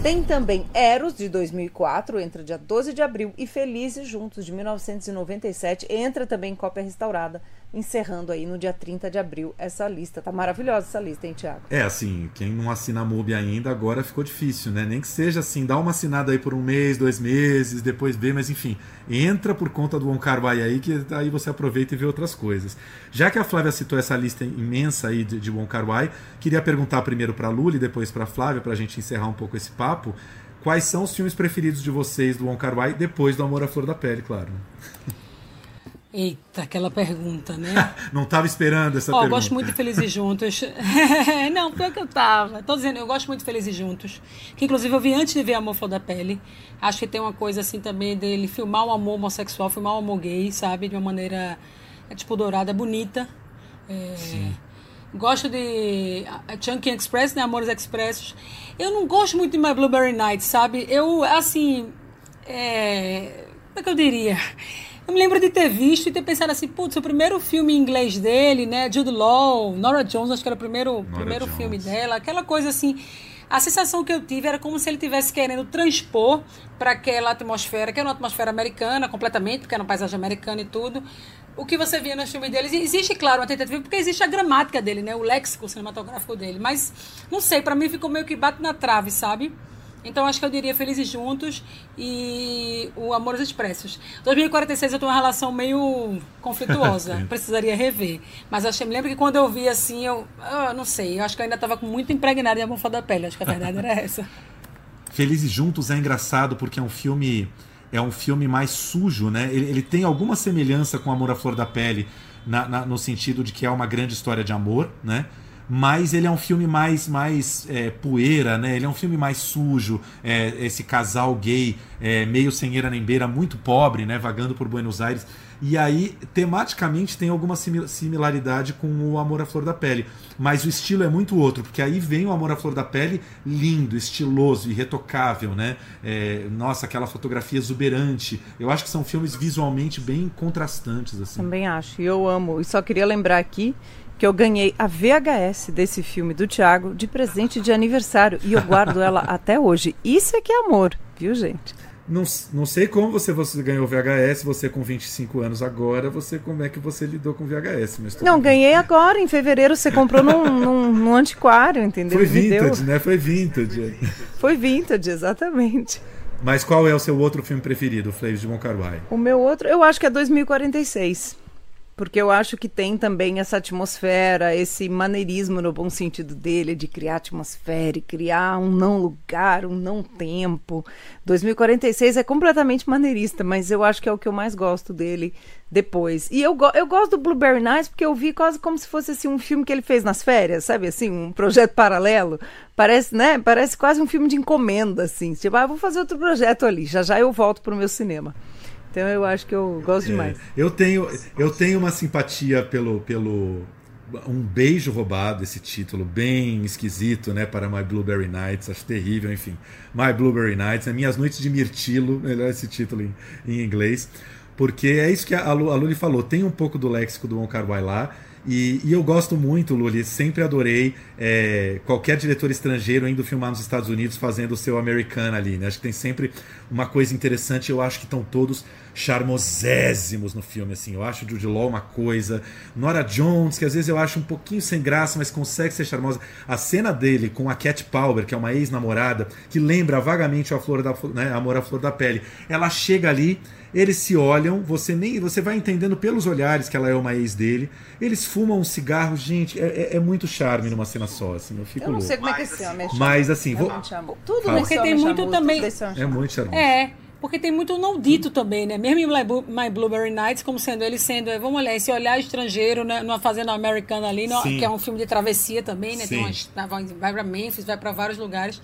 Tem também Eros, de 2004, entra dia 12 de abril, e Felizes Juntos, de 1997, entra também em cópia restaurada, encerrando aí no dia 30 de abril essa lista. Tá maravilhosa essa lista, hein, Tiago? É, assim, quem não assina a MUBI ainda, agora ficou difícil, né? Nem que seja assim, dá uma assinada aí por um mês, dois meses, depois vê, mas enfim, entra por conta do Onkar aí, que aí você aproveita e vê outras coisas. Já que a Flávia citou essa lista imensa aí de, de Onkar queria perguntar primeiro para Lula e depois para Flávia, para a gente encerrar um pouco esse papo. Quais são os filmes preferidos de vocês do Onkar depois do Amor à Flor da Pele, claro. Eita, aquela pergunta, né? não estava esperando essa oh, pergunta. Eu gosto muito de Felizes Juntos. não, pior que eu tava. Tô dizendo, eu gosto muito de Felizes Juntos. Que inclusive eu vi antes de ver Amor Flor da Pele. Acho que tem uma coisa assim também dele filmar o amor homossexual, filmar o amor gay, sabe? De uma maneira, é, tipo, dourada, bonita. É... Sim. Gosto de Chunky Express, né? Amores Expressos. Eu não gosto muito de My Blueberry Night, sabe? Eu, assim. É... Como é que eu diria? Eu me lembro de ter visto e ter pensado assim, putz, o primeiro filme em inglês dele, né? Jude Law, Nora Jones, acho que era o primeiro, primeiro filme dela, aquela coisa assim. A sensação que eu tive era como se ele tivesse querendo transpor para aquela atmosfera, que era uma atmosfera americana completamente, porque era uma paisagem americana e tudo. O que você via nos filmes deles, existe, claro, uma tentativa, porque existe a gramática dele, né? O léxico cinematográfico dele. Mas, não sei, para mim ficou meio que bate na trave, sabe? Então acho que eu diria Felizes Juntos e o Amores Expressos. 2046 eu tenho uma relação meio conflituosa, precisaria rever. Mas achei, me lembro que quando eu vi assim, eu, eu não sei, eu acho que eu ainda estava muito impregnada em Amor da Pele, acho que a verdade era essa. Felizes Juntos é engraçado porque é um filme é um filme mais sujo, né? Ele, ele tem alguma semelhança com Amor à Flor da Pele na, na, no sentido de que é uma grande história de amor, né? Mas ele é um filme mais, mais é, poeira, né? Ele é um filme mais sujo, é, esse casal gay é, meio sem eira nem beira, muito pobre, né? Vagando por Buenos Aires. E aí, tematicamente, tem alguma similaridade com o Amor à Flor da Pele. Mas o estilo é muito outro, porque aí vem o Amor à Flor da Pele lindo, estiloso, irretocável, né? É, nossa, aquela fotografia exuberante. Eu acho que são filmes visualmente bem contrastantes. Assim. Também acho, e eu amo. E só queria lembrar aqui que eu ganhei a VHS desse filme do Thiago de presente de aniversário e eu guardo ela até hoje. Isso é que é amor, viu, gente? Não, não sei como você, você ganhou VHS, você com 25 anos agora, você como é que você lidou com VHS. Mas não, ganhei agora, em fevereiro, você comprou num, num, num antiquário, entendeu? Foi vintage, né? Foi vintage. Foi vintage, exatamente. Mas qual é o seu outro filme preferido, Flaves de Moncaruai? O meu outro, eu acho que é 2046 porque eu acho que tem também essa atmosfera, esse maneirismo no bom sentido dele, de criar atmosfera e criar um não lugar, um não tempo. 2046 é completamente maneirista, mas eu acho que é o que eu mais gosto dele depois. E eu, go eu gosto do Blueberry Nights porque eu vi quase como se fosse assim, um filme que ele fez nas férias, sabe assim, um projeto paralelo. Parece, né? Parece quase um filme de encomenda, assim. Tipo, ah, vou fazer outro projeto ali, já já eu volto pro meu cinema. Então eu acho que eu gosto é, demais. Eu tenho, eu tenho uma simpatia pelo, pelo um beijo roubado, esse título bem esquisito, né, para My Blueberry Nights, acho terrível, enfim. My Blueberry Nights, é Minhas Noites de Mirtilo, melhor esse título em, em inglês, porque é isso que a, a Luli falou, tem um pouco do léxico do Wong Kar Wai lá, e, e, eu gosto muito, Luli, sempre adorei é, qualquer diretor estrangeiro indo filmar nos Estados Unidos fazendo o seu americano ali, né? Acho que tem sempre uma coisa interessante. Eu acho que estão todos charmosésimos no filme, assim. Eu acho Jude Law uma coisa, Nora Jones, que às vezes eu acho um pouquinho sem graça, mas consegue ser charmosa. A cena dele com a Cat Power, que é uma ex-namorada, que lembra vagamente a Flor da, né, Amor à Flor da Pele. Ela chega ali, eles se olham, você nem você vai entendendo pelos olhares que ela é uma ex dele. Eles fumam um cigarro, gente, é, é, é muito charme numa cena só, assim. Eu fico Eu não sei louco. como é que esse homem é Mas assim, vou... Tudo Fala. nesse Porque tem muito também- é muito charmoso. É, porque tem muito não dito também, né? Mesmo em My Blu- My Blueberry Nights, como sendo ele sendo, é, vamos olhar, esse olhar estrangeiro, né, numa fazenda americana ali, no- que é um filme de travessia também, né? Tem Sim. umas, vai vai pra Memphis, vai pra vários lugares.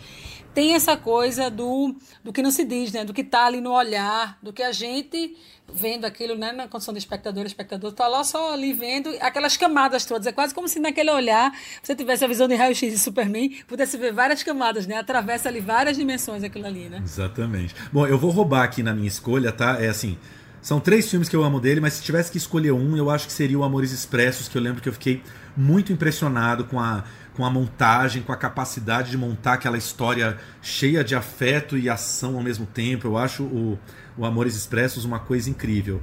Tem essa coisa do, do que não se diz, né? Do que tá ali no olhar, do que a gente vendo aquilo, né? Na condição de espectador, espectador tá lá só ali vendo aquelas camadas todas. É quase como se naquele olhar você tivesse a visão de raio-x de Superman, pudesse ver várias camadas, né? Atravessa ali várias dimensões aquilo ali, né? Exatamente. Bom, eu vou roubar aqui na minha escolha, tá? É assim. São três filmes que eu amo dele, mas se tivesse que escolher um, eu acho que seria o Amores Expressos, que eu lembro que eu fiquei muito impressionado com a, com a montagem, com a capacidade de montar aquela história cheia de afeto e ação ao mesmo tempo. Eu acho o, o Amores Expressos uma coisa incrível.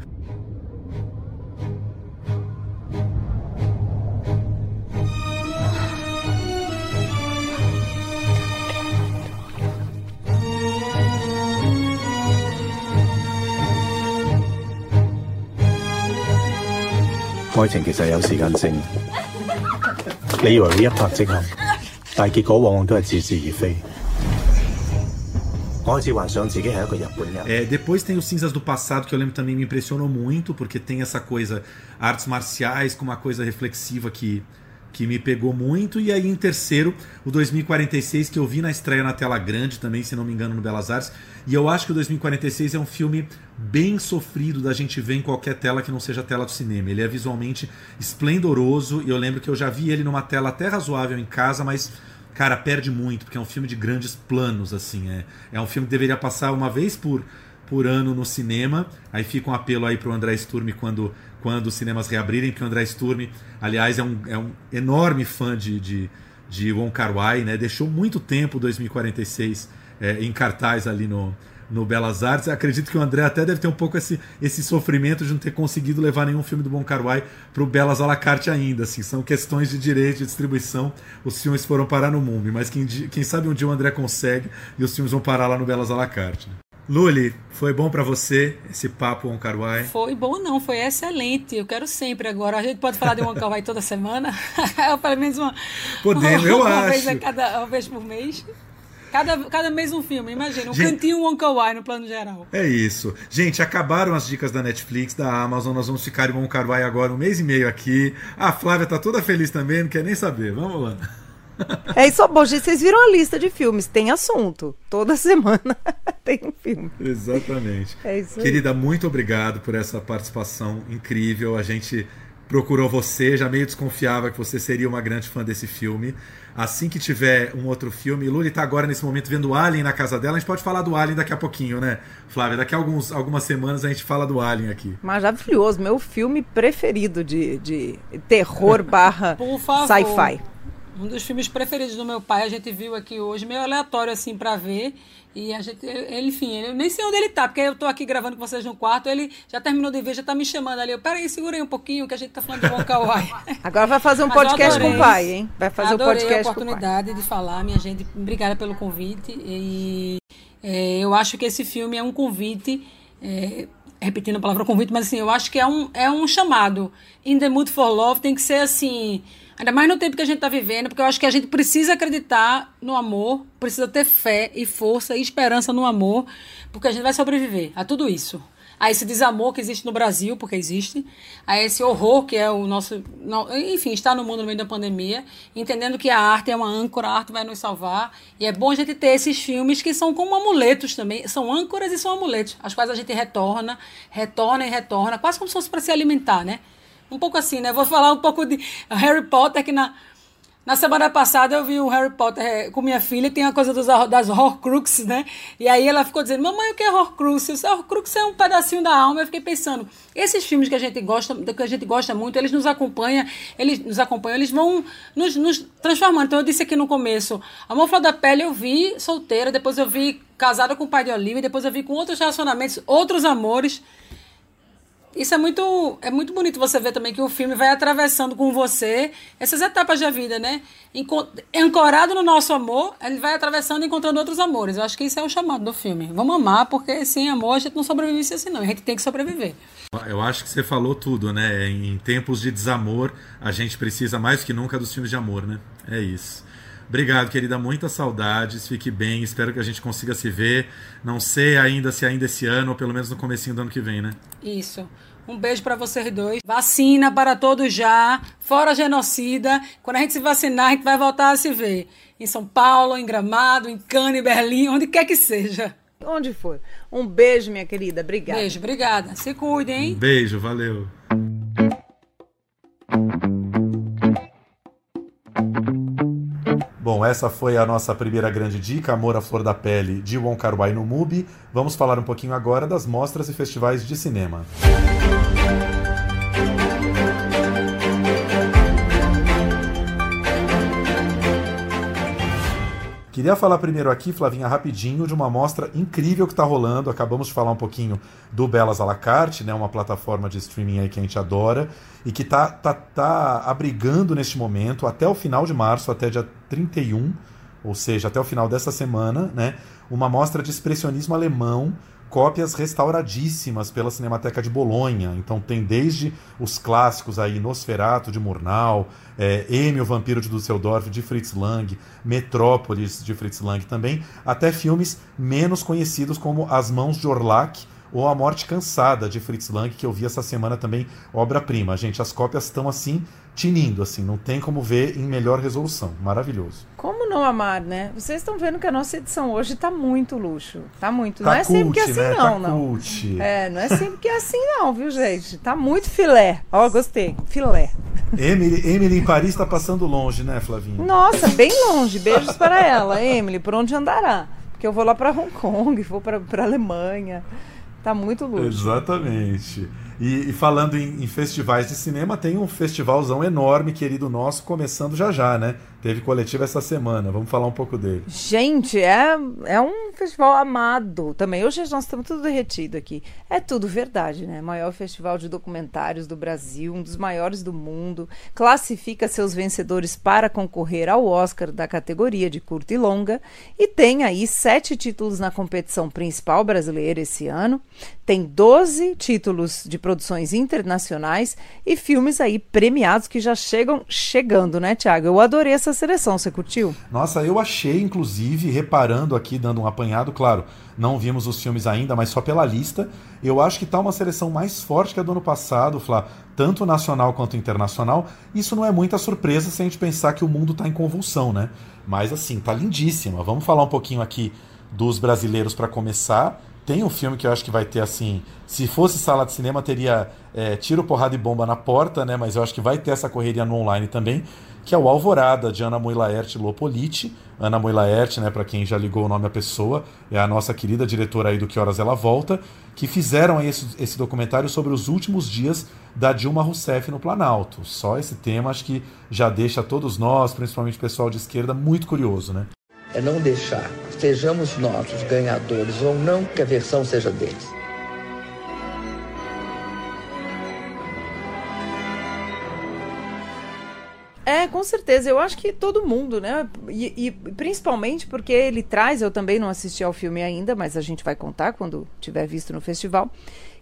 爱情其实有时间性， 你以为会一拍即合，但系结果往往都系似是而非。我开始幻想自己系一个日本人。 É, depois tem os Cinzas do Passado, que eu lembro também me impressionou muito, porque tem essa coisa, artes marciais com uma coisa reflexiva que, que me pegou muito. E aí, em terceiro, o 2046, que eu vi na estreia na tela grande também, se não me engano, no Belas Artes. E eu acho que o 2046 é um filme bem sofrido da gente ver em qualquer tela que não seja a tela do cinema. Ele é visualmente esplendoroso, e eu lembro que eu já vi ele numa tela até razoável em casa, mas cara, perde muito, porque é um filme de grandes planos, assim. É, é um filme que deveria passar uma vez por, por ano no cinema. Aí fica um apelo aí pro André Sturm quando, quando os cinemas reabrirem, porque o André Sturm, aliás, é um, é um enorme fã de, de, de Wong Kar Wai, né? Deixou muito tempo 2046 é, em cartaz ali no, no Belas Artes. Acredito que o André até deve ter um pouco esse, esse sofrimento de não ter conseguido levar nenhum filme do Bon Kar Wai pro Belas à la carte ainda. Assim, são questões de direito de distribuição. Os filmes foram parar no mundo, mas quem, quem sabe um dia o André consegue e os filmes vão parar lá no Belas à la carte. né? Luli, foi bom pra você esse papo Bon Kar Wai? Foi bom, não, foi excelente. Eu quero sempre agora. A gente pode falar de uma Kawai toda semana? Pelo menos uma. Podemos, eu uma Vez a acho. cada, uma vez por mês. Cada, cada mês um filme, imagina. Um Gente- cantinho Wong Kar-wai no plano geral. É isso. Gente, acabaram as dicas da Netflix, da Amazon. Nós vamos ficar em Bon Kar Wai agora um mês e meio aqui. A Flávia tá toda feliz também, não quer nem saber. Vamos lá. É isso, bom, gente, vocês viram a lista de filmes, tem assunto. Toda semana tem um filme. Exatamente. É isso aí. Querida, muito obrigado por essa participação incrível. A gente procurou você, já meio desconfiava que você seria uma grande fã desse filme. Assim que tiver um outro filme, Luli está agora nesse momento vendo Alien na casa dela. A gente pode falar do Alien daqui a pouquinho, né, Flávia? Daqui a alguns, algumas semanas a gente fala do Alien aqui. Maravilhoso, meu filme preferido de, de terror barra sci-fi. Um dos filmes preferidos do meu pai, a gente viu aqui hoje, meio aleatório assim pra ver. E a gente, ele, enfim, eu nem sei onde ele tá, porque eu tô aqui gravando com vocês no quarto, ele já terminou de ver, já tá me chamando ali. Eu, peraí, segura aí um pouquinho, que a gente tá falando de Wong Kar-wai. Agora vai fazer um Mas podcast com adorei. o pai, hein? Vai fazer um podcast a com o pai. oportunidade de falar, minha gente. Obrigada pelo convite. E é, eu acho que esse filme é um convite, é, repetindo a palavra convite, mas assim, eu acho que é um, é um chamado. In the Mood for Love tem que ser assim. Ainda mais no tempo que a gente está vivendo, porque eu acho que a gente precisa acreditar no amor, precisa ter fé e força e esperança no amor, porque a gente vai sobreviver a tudo isso a esse desamor que existe no Brasil, porque existe, a esse horror que é o nosso. no- enfim, está no mundo no meio da pandemia, entendendo que a arte é uma âncora, a arte vai nos salvar. E é bom a gente ter esses filmes que são como amuletos também, são âncoras e são amuletos, às quais a gente retorna, retorna e retorna, quase como se fosse para se alimentar, né? Um pouco assim, né? Vou falar um pouco de Harry Potter, que na. Na semana passada eu vi o Harry Potter é, com minha filha, tem a coisa dos, das Horcruxes, né? E aí ela ficou dizendo, mamãe, o que é Horcruxes? Horcrux é um pedacinho da alma. Eu fiquei pensando, esses filmes que a gente gosta, que a gente gosta muito, eles nos acompanham, eles nos acompanham, eles vão nos, nos transformando. Então eu disse aqui no começo, Amor Flor da Pele eu vi solteira, depois eu vi casada com o pai de Olivia, depois eu vi com outros relacionamentos, outros amores. Isso é muito, é muito bonito você ver também que o filme vai atravessando com você essas etapas da vida, né? Ancorado no nosso amor, ele vai atravessando e encontrando outros amores. Eu acho que isso é o chamado do filme. Vamos amar, porque sem amor a gente não sobrevive assim, não. A gente tem que sobreviver. Eu acho que você falou tudo, né? Em tempos de desamor, a gente precisa mais que nunca dos filmes de amor, né? É isso. Obrigado, querida. Muitas saudades. Fique bem. Espero que a gente consiga se ver. Não sei ainda se ainda esse ano ou pelo menos no comecinho do ano que vem, né? Isso. Um beijo para vocês dois. Vacina para todos já. Fora genocida. Quando a gente se vacinar, a gente vai voltar a se ver. Em São Paulo, em Gramado, em Cannes, Berlim, onde quer que seja. Onde for. Um beijo, minha querida. Obrigada. Beijo, obrigada. Se cuidem, hein? Um beijo, valeu. Bom, essa foi a nossa primeira grande dica, Amor à Flor da Pele, de Wong Kar Wai no MUBI. Vamos falar um pouquinho agora das mostras e festivais de cinema. Queria falar primeiro aqui, Flavinha, rapidinho, de uma mostra incrível que está rolando. Acabamos de falar um pouquinho do Belas à la carte, né, uma plataforma de streaming aí que a gente adora e que está tá, tá abrigando neste momento, até o final de março, até dia 31, ou seja, até o final dessa semana, né, uma mostra de expressionismo alemão cópias restauradíssimas pela Cinemateca de Bolonha. Então tem desde os clássicos aí, Nosferato de Murnau, é, M, o Vampiro de Düsseldorf de Fritz Lang, Metrópolis de Fritz Lang também, até filmes menos conhecidos como As Mãos de Orlac ou A Morte Cansada de Fritz Lang, que eu vi essa semana também, obra-prima. Gente, as cópias estão assim tinindo, assim, não tem como ver em melhor resolução. Maravilhoso. Como não amar, né? Vocês estão vendo que a nossa edição hoje tá muito luxo. Tá muito. Tá não é cult, sempre que é assim, né? não, tá não. Cult. É, não é sempre que é assim, não, viu, gente? Tá muito filé. Ó, oh, gostei. Filé. Emily, Emily em Paris tá passando longe, né, Flavinha? Nossa, bem longe. Beijos para ela, Emily. Por onde andará? Porque eu vou lá para Hong Kong, vou para Alemanha. Tá muito luxo. Exatamente. E, e falando em, em, festivais de cinema, tem um festivalzão enorme, querido nosso, começando já já, né? Teve coletiva essa semana. Vamos falar um pouco dele. Gente, é, é um festival amado também. Hoje nós estamos tudo derretido aqui. É tudo verdade, né? Maior festival de documentários do Brasil, um dos maiores do mundo. Classifica seus vencedores para concorrer ao Oscar da categoria de curta e longa. E tem aí sete títulos na competição principal brasileira esse ano. Tem 12 títulos de produções internacionais e filmes aí premiados que já chegam chegando, né, Tiago? Eu adorei essa seleção, você curtiu? Nossa, eu achei, inclusive, reparando aqui, dando um apanhado, claro, não vimos os filmes ainda, mas só pela lista, eu acho que tá uma seleção mais forte que a do ano passado, Flá, tanto nacional quanto internacional. Isso não é muita surpresa se a gente pensar que o mundo tá em convulsão, né? Mas assim, tá lindíssima. Vamos falar um pouquinho aqui dos brasileiros para começar. Tem um filme que eu acho que vai ter assim. Se fosse sala de cinema, teria é, tiro, porrada e bomba na porta, né? Mas eu acho que vai ter essa correria no online também, que é o Alvorada, de Ana Moilaert Lopoliti. Ana Moilaert, né, para quem já ligou o nome à pessoa, é a nossa querida diretora aí do Que Horas Ela Volta, que fizeram esse, esse documentário sobre os últimos dias da Dilma Rousseff no Planalto. Só esse tema acho que já deixa todos nós, principalmente o pessoal de esquerda, muito curioso, né? é não deixar, sejamos nós os ganhadores ou não, que a versão seja deles. É, com certeza. Eu acho que todo mundo, né? E, e, principalmente porque ele traz, eu também não assisti ao filme ainda, mas a gente vai contar quando tiver visto no festival,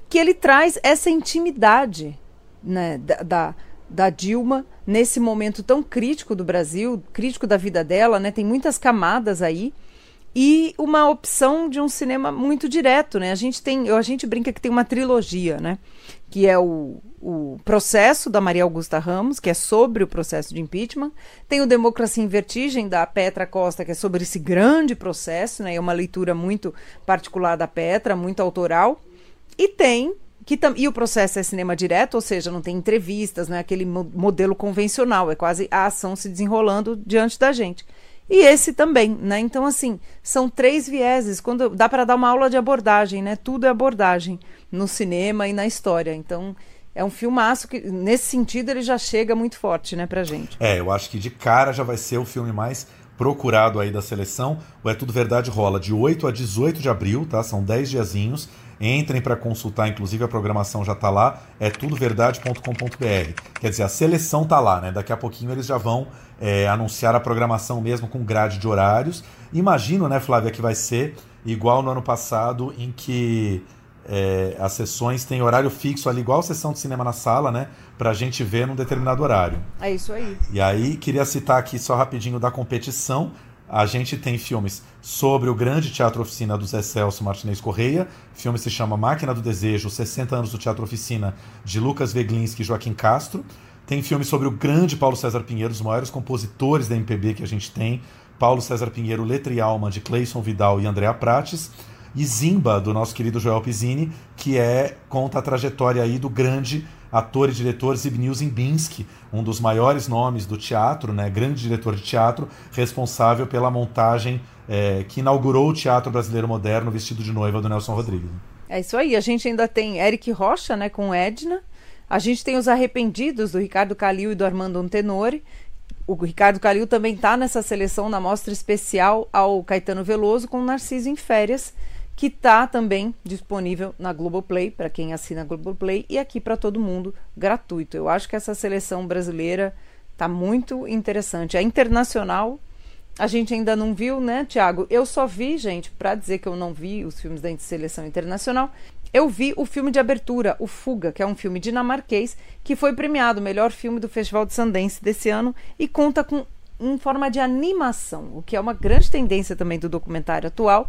que ele traz essa intimidade, né? da, da Dilma nesse momento tão crítico do Brasil, crítico da vida dela, né? Tem muitas camadas aí. E uma opção de um cinema muito direto, né? A gente tem, a gente brinca que tem uma trilogia, né? Que é o, o processo da Maria Augusta Ramos, que é sobre o processo de impeachment. Tem o Democracia em Vertigem, da Petra Costa, que é sobre esse grande processo, né? É uma leitura muito particular da Petra, muito autoral. E tem que e o processo é cinema direto, ou seja, não tem entrevistas, não é aquele mo modelo convencional, é quase a ação se desenrolando diante da gente. E esse também, né? Então, assim, são três vieses. Quando dá para dar uma aula de abordagem, né? Tudo é abordagem no cinema e na história. Então, é um filmaço que, nesse sentido, ele já chega muito forte, né, pra gente. É, eu acho que de cara já vai ser o filme mais procurado aí da seleção. O É Tudo Verdade rola de 8 a 18 de abril, tá? São 10 diazinhos. Entrem para consultar, inclusive a programação já está lá, é tudoverdade.com.br. Quer dizer, a seleção está lá, né? Daqui a pouquinho eles já vão é, anunciar a programação mesmo com grade de horários. Imagino, né, Flávia, que vai ser igual no ano passado, em que é, as sessões têm horário fixo ali, igual a sessão de cinema na sala, né? Pra gente ver num determinado horário. É isso aí. E aí, queria citar aqui só rapidinho da competição. A gente tem filmes sobre o grande Teatro Oficina do Zé Celso Martinez Correia. O filme se chama Máquina do Desejo, 60 anos do Teatro Oficina, de Lucas Veglinski e Joaquim Castro. Tem filme sobre o grande Paulo César Pinheiro, os maiores compositores da MPB que a gente tem. Paulo César Pinheiro, Letra e Alma, de Cleison Vidal e Andréa Prates. E Zimba, do nosso querido Joel Pizzini, que é conta a trajetória aí do grande ator e diretor Zbigniew Zimbinski, um dos maiores nomes do teatro, né, grande diretor de teatro, responsável pela montagem é, que inaugurou o teatro brasileiro moderno, vestido de noiva do Nelson Rodrigues. É isso aí. A gente ainda tem Eric Rocha, né, com Edna. A gente tem Os Arrependidos, do Ricardo Calil e do Armando Antenori. O Ricardo Calil também está nessa seleção, na mostra especial ao Caetano Veloso, com Narciso em Férias, que está também disponível na Globoplay, para quem assina a Globoplay, e aqui para todo mundo, gratuito. Eu acho que essa seleção brasileira está muito interessante. É internacional, a gente ainda não viu, né, Tiago? Eu só vi, gente, para dizer que eu não vi os filmes da seleção internacional, eu vi o filme de abertura, O Fuga, que é um filme dinamarquês, que foi premiado melhor filme do Festival de Sundance desse ano e conta com em forma de animação, o que é uma grande tendência também do documentário atual,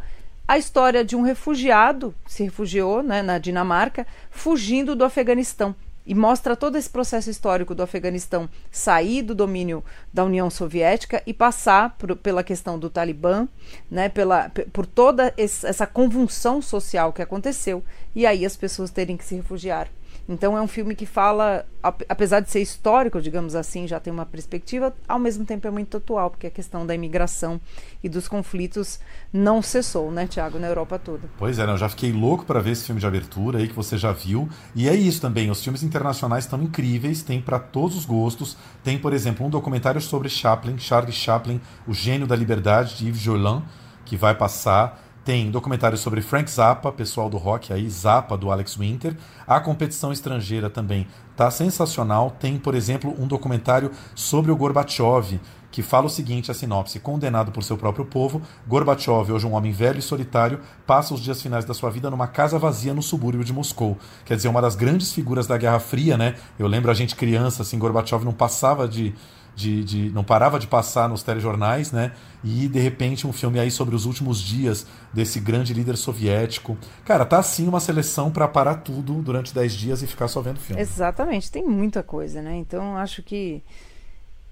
a história de um refugiado, se refugiou né, na Dinamarca, fugindo do Afeganistão. E mostra todo esse processo histórico do Afeganistão sair do domínio da União Soviética e passar por, pela questão do Talibã, né, pela, por toda essa convulsão social que aconteceu, e aí as pessoas terem que se refugiar então é um filme que fala, apesar de ser histórico, digamos assim, já tem uma perspectiva, ao mesmo tempo é muito atual, porque a questão da imigração e dos conflitos não cessou, né, Tiago, na Europa toda. Pois é, né, eu já fiquei louco para ver esse filme de abertura aí que você já viu. E é isso também, os filmes internacionais estão incríveis, tem para todos os gostos. Tem, por exemplo, um documentário sobre Chaplin, Charles Chaplin, o gênio da liberdade de Yves Jolin, que vai passar. Tem documentário sobre Frank Zappa, pessoal do rock aí, Zappa do Alex Winter. A competição estrangeira também tá sensacional. Tem, por exemplo, um documentário sobre o Gorbachev, que fala o seguinte, a sinopse: condenado por seu próprio povo, Gorbachev, hoje um homem velho e solitário, passa os dias finais da sua vida numa casa vazia no subúrbio de Moscou. Quer dizer, uma das grandes figuras da Guerra Fria, né? Eu lembro a gente criança, assim, Gorbachev não passava de de, de, não parava de passar nos telejornais, né? E de repente um filme aí sobre os últimos dias desse grande líder soviético. Cara, tá assim uma seleção para parar tudo durante 10 dias e ficar só vendo filme. Exatamente, tem muita coisa, né? Então acho que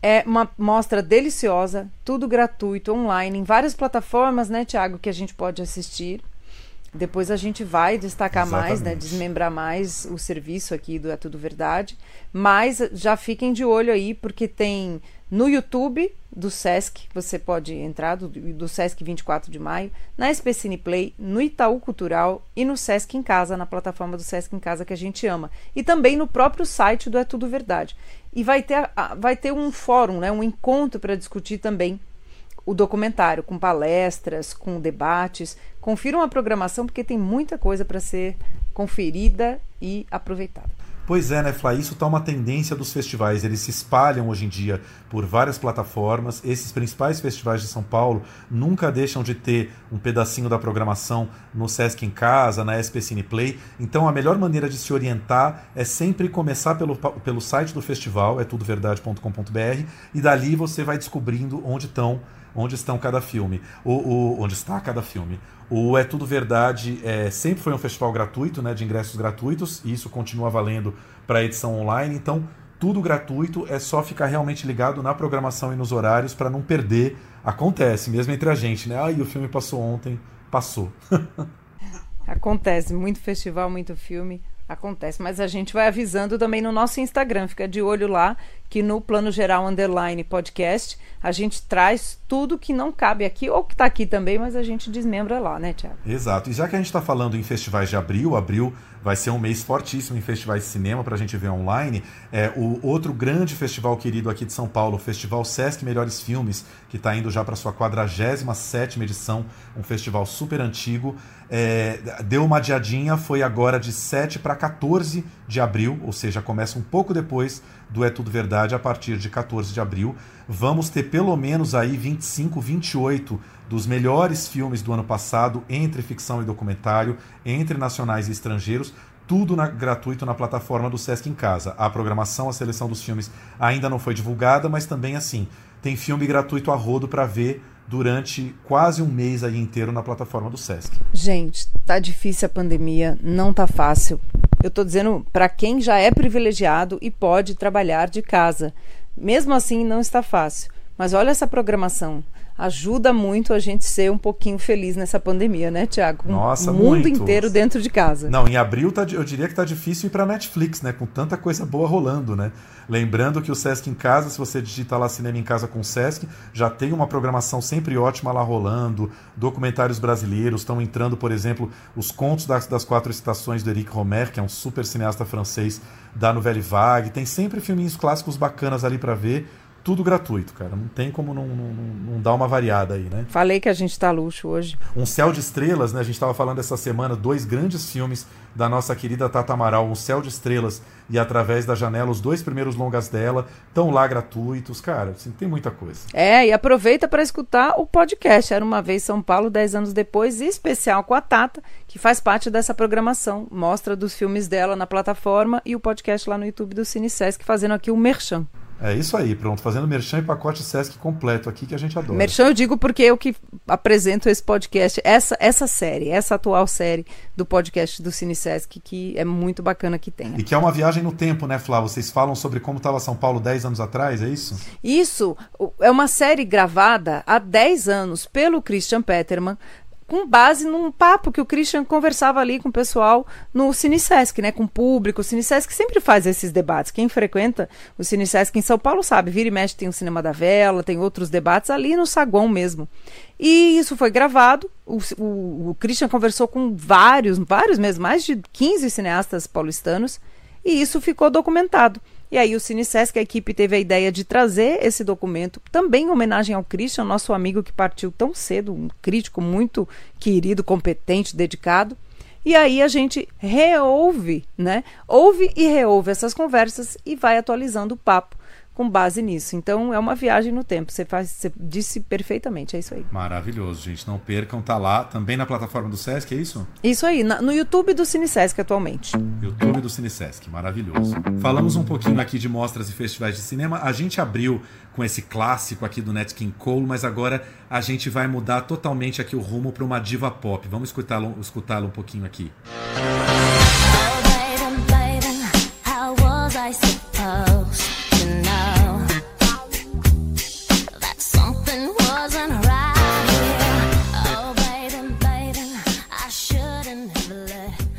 é uma mostra deliciosa, tudo gratuito, online, em várias plataformas, né, Tiago, que a gente pode assistir. Depois a gente vai destacar Exatamente. mais, né, desmembrar mais o serviço aqui do É Tudo Verdade. Mas já fiquem de olho aí, porque tem no YouTube do Sesc, você pode entrar, do, do Sesc 24 de maio, na SPCine Play, no Itaú Cultural e no Sesc em Casa, na plataforma do Sesc em Casa que a gente ama. E também no próprio site do É Tudo Verdade. E vai ter, vai ter um fórum, né, um encontro para discutir também o documentário, com palestras, com debates. Confiram a programação porque tem muita coisa para ser conferida e aproveitada. Pois é, né, Flá? Isso está uma tendência dos festivais. Eles se espalham hoje em dia por várias plataformas. Esses principais festivais de São Paulo nunca deixam de ter um pedacinho da programação no Sesc em Casa, na SP Cine Play. Então, a melhor maneira de se orientar é sempre começar pelo, pelo site do festival, é tudoverdade.com.br, e dali você vai descobrindo onde estão onde estão cada filme, o, o, onde está cada filme. O É Tudo Verdade é, sempre foi um festival gratuito, né, de ingressos gratuitos, e isso continua valendo para a edição online, então tudo gratuito, é só ficar realmente ligado na programação e nos horários para não perder. Acontece, mesmo entre a gente, né? Ah, e o filme passou ontem, passou. Acontece, muito festival, muito filme Acontece, mas a gente vai avisando também no nosso Instagram, fica de olho lá que no Plano Geral Underline Podcast a gente traz tudo que não cabe aqui, ou que está aqui também, mas a gente desmembra lá, né, Tiago? Exato. E já que a gente está falando em festivais de abril, abril vai ser um mês fortíssimo em festivais de cinema para a gente ver online. É o outro grande festival querido aqui de São Paulo, o Festival Sesc Melhores Filmes, que está indo já para sua 47 edição, um festival super antigo. É, deu uma adiadinha, foi agora de 7 para 14 de abril, ou seja, começa um pouco depois do É Tudo Verdade, a partir de 14 de abril. Vamos ter pelo menos aí 25, 28 dos melhores filmes do ano passado, entre ficção e documentário, entre nacionais e estrangeiros, tudo na, gratuito na plataforma do Sesc em Casa. A programação, a seleção dos filmes ainda não foi divulgada, mas também assim, tem filme gratuito a rodo para ver durante quase um mês aí inteiro na plataforma do Sesc. Gente, tá difícil a pandemia, não tá fácil. Eu tô dizendo para quem já é privilegiado e pode trabalhar de casa. Mesmo assim, não está fácil. Mas olha essa programação ajuda muito a gente ser um pouquinho feliz nessa pandemia, né, Tiago? Nossa, o mundo muito. inteiro dentro de casa. Não, em abril tá, eu diria que tá difícil ir para Netflix, né? Com tanta coisa boa rolando, né? Lembrando que o Sesc em Casa, se você digitar lá Cinema em Casa com Sesc, já tem uma programação sempre ótima lá rolando, documentários brasileiros, estão entrando, por exemplo, os Contos das, das Quatro Estações do Eric Romer, que é um super cineasta francês da Nouvelle Vague, tem sempre filminhos clássicos bacanas ali para ver, tudo gratuito, cara. Não tem como não, não, não dar uma variada aí, né? Falei que a gente tá luxo hoje. Um Céu de Estrelas, né? A gente estava falando essa semana, dois grandes filmes da nossa querida Tata Amaral, Um Céu de Estrelas e Através da Janela, os dois primeiros longas dela, estão lá gratuitos, cara, assim, tem muita coisa. É, e aproveita para escutar o podcast Era Uma Vez São Paulo, dez anos depois, especial com a Tata, que faz parte dessa programação, mostra dos filmes dela na plataforma e o podcast lá no YouTube do Cine Sesc, fazendo aqui o Merchan. É isso aí, pronto. Fazendo merchan e pacote Sesc completo aqui que a gente adora. Merchan eu digo porque eu que apresento esse podcast, essa, essa série, essa atual série do podcast do Cine Sesc, que é muito bacana que tem. E que é uma viagem no tempo, né, Flá? Vocês falam sobre como estava São Paulo 10 anos atrás, é isso? Isso. É uma série gravada há 10 anos pelo Christian Peterman, com base num papo que o Christian conversava ali com o pessoal no Cinesesc, né, com o público. O Cinesesc sempre faz esses debates. Quem frequenta o Cinesesc em São Paulo sabe, vira e mexe tem o Cinema da Vela, tem outros debates ali no saguão mesmo. E isso foi gravado. O, o, o Christian conversou com vários, vários mesmo, mais de 15 cineastas paulistanos, e isso ficou documentado. E aí o CineSesc, a equipe teve a ideia de trazer esse documento, também em homenagem ao Christian, nosso amigo que partiu tão cedo, um crítico muito querido, competente, dedicado. E aí a gente reouve, né? Ouve e reouve essas conversas e vai atualizando o papo com base nisso. Então é uma viagem no tempo. Você, faz, você disse perfeitamente, é isso aí. Maravilhoso, gente. Não percam, tá lá também na plataforma do Sesc, é isso? Isso aí, na, no YouTube do CineSesc atualmente. YouTube do CineSesc, maravilhoso. Falamos um pouquinho aqui de mostras e festivais de cinema. A gente abriu com esse clássico aqui do Nat King Cole, mas agora a gente vai mudar totalmente aqui o rumo para uma diva pop. Vamos escutá-lo escutá um pouquinho aqui. Oh,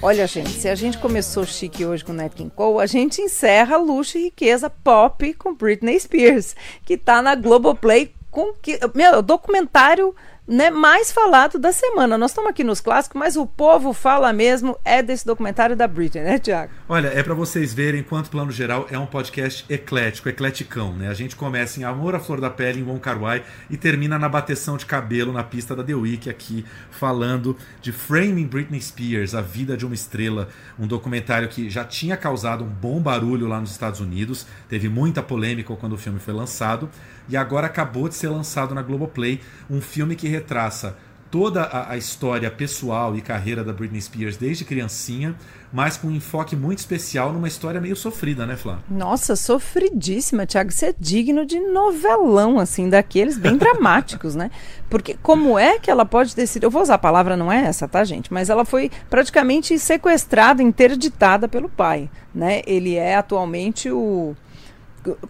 Olha, gente, se a gente começou chique hoje com Nat King Cole, a gente encerra luxo e riqueza pop com Britney Spears, que tá na Globoplay com que, meu, documentário né, mais falado da semana. Nós estamos aqui nos clássicos, mas o povo fala mesmo é desse documentário da Britney, né, Tiago? Olha, é para vocês verem quanto Plano Geral é um podcast eclético, ecleticão, né? A gente começa em Amor à Flor da Pele, em Wong Kar Wai, e termina na bateção de cabelo na pista da The Week aqui, falando de Framing Britney Spears, A Vida de uma Estrela, um documentário que já tinha causado um bom barulho lá nos Estados Unidos, teve muita polêmica quando o filme foi lançado, e agora acabou de ser lançado na Globoplay, um filme que retraça toda a, a, história pessoal e carreira da Britney Spears desde criancinha, mas com um enfoque muito especial numa história meio sofrida, né, Flá? Nossa, sofridíssima, Thiago. Isso é digno de novelão, assim, daqueles bem dramáticos, né? Porque como é que ela pode decidir? Eu vou usar a palavra, não é essa, tá, gente? Mas ela foi praticamente sequestrada, interditada pelo pai, né? Ele é atualmente o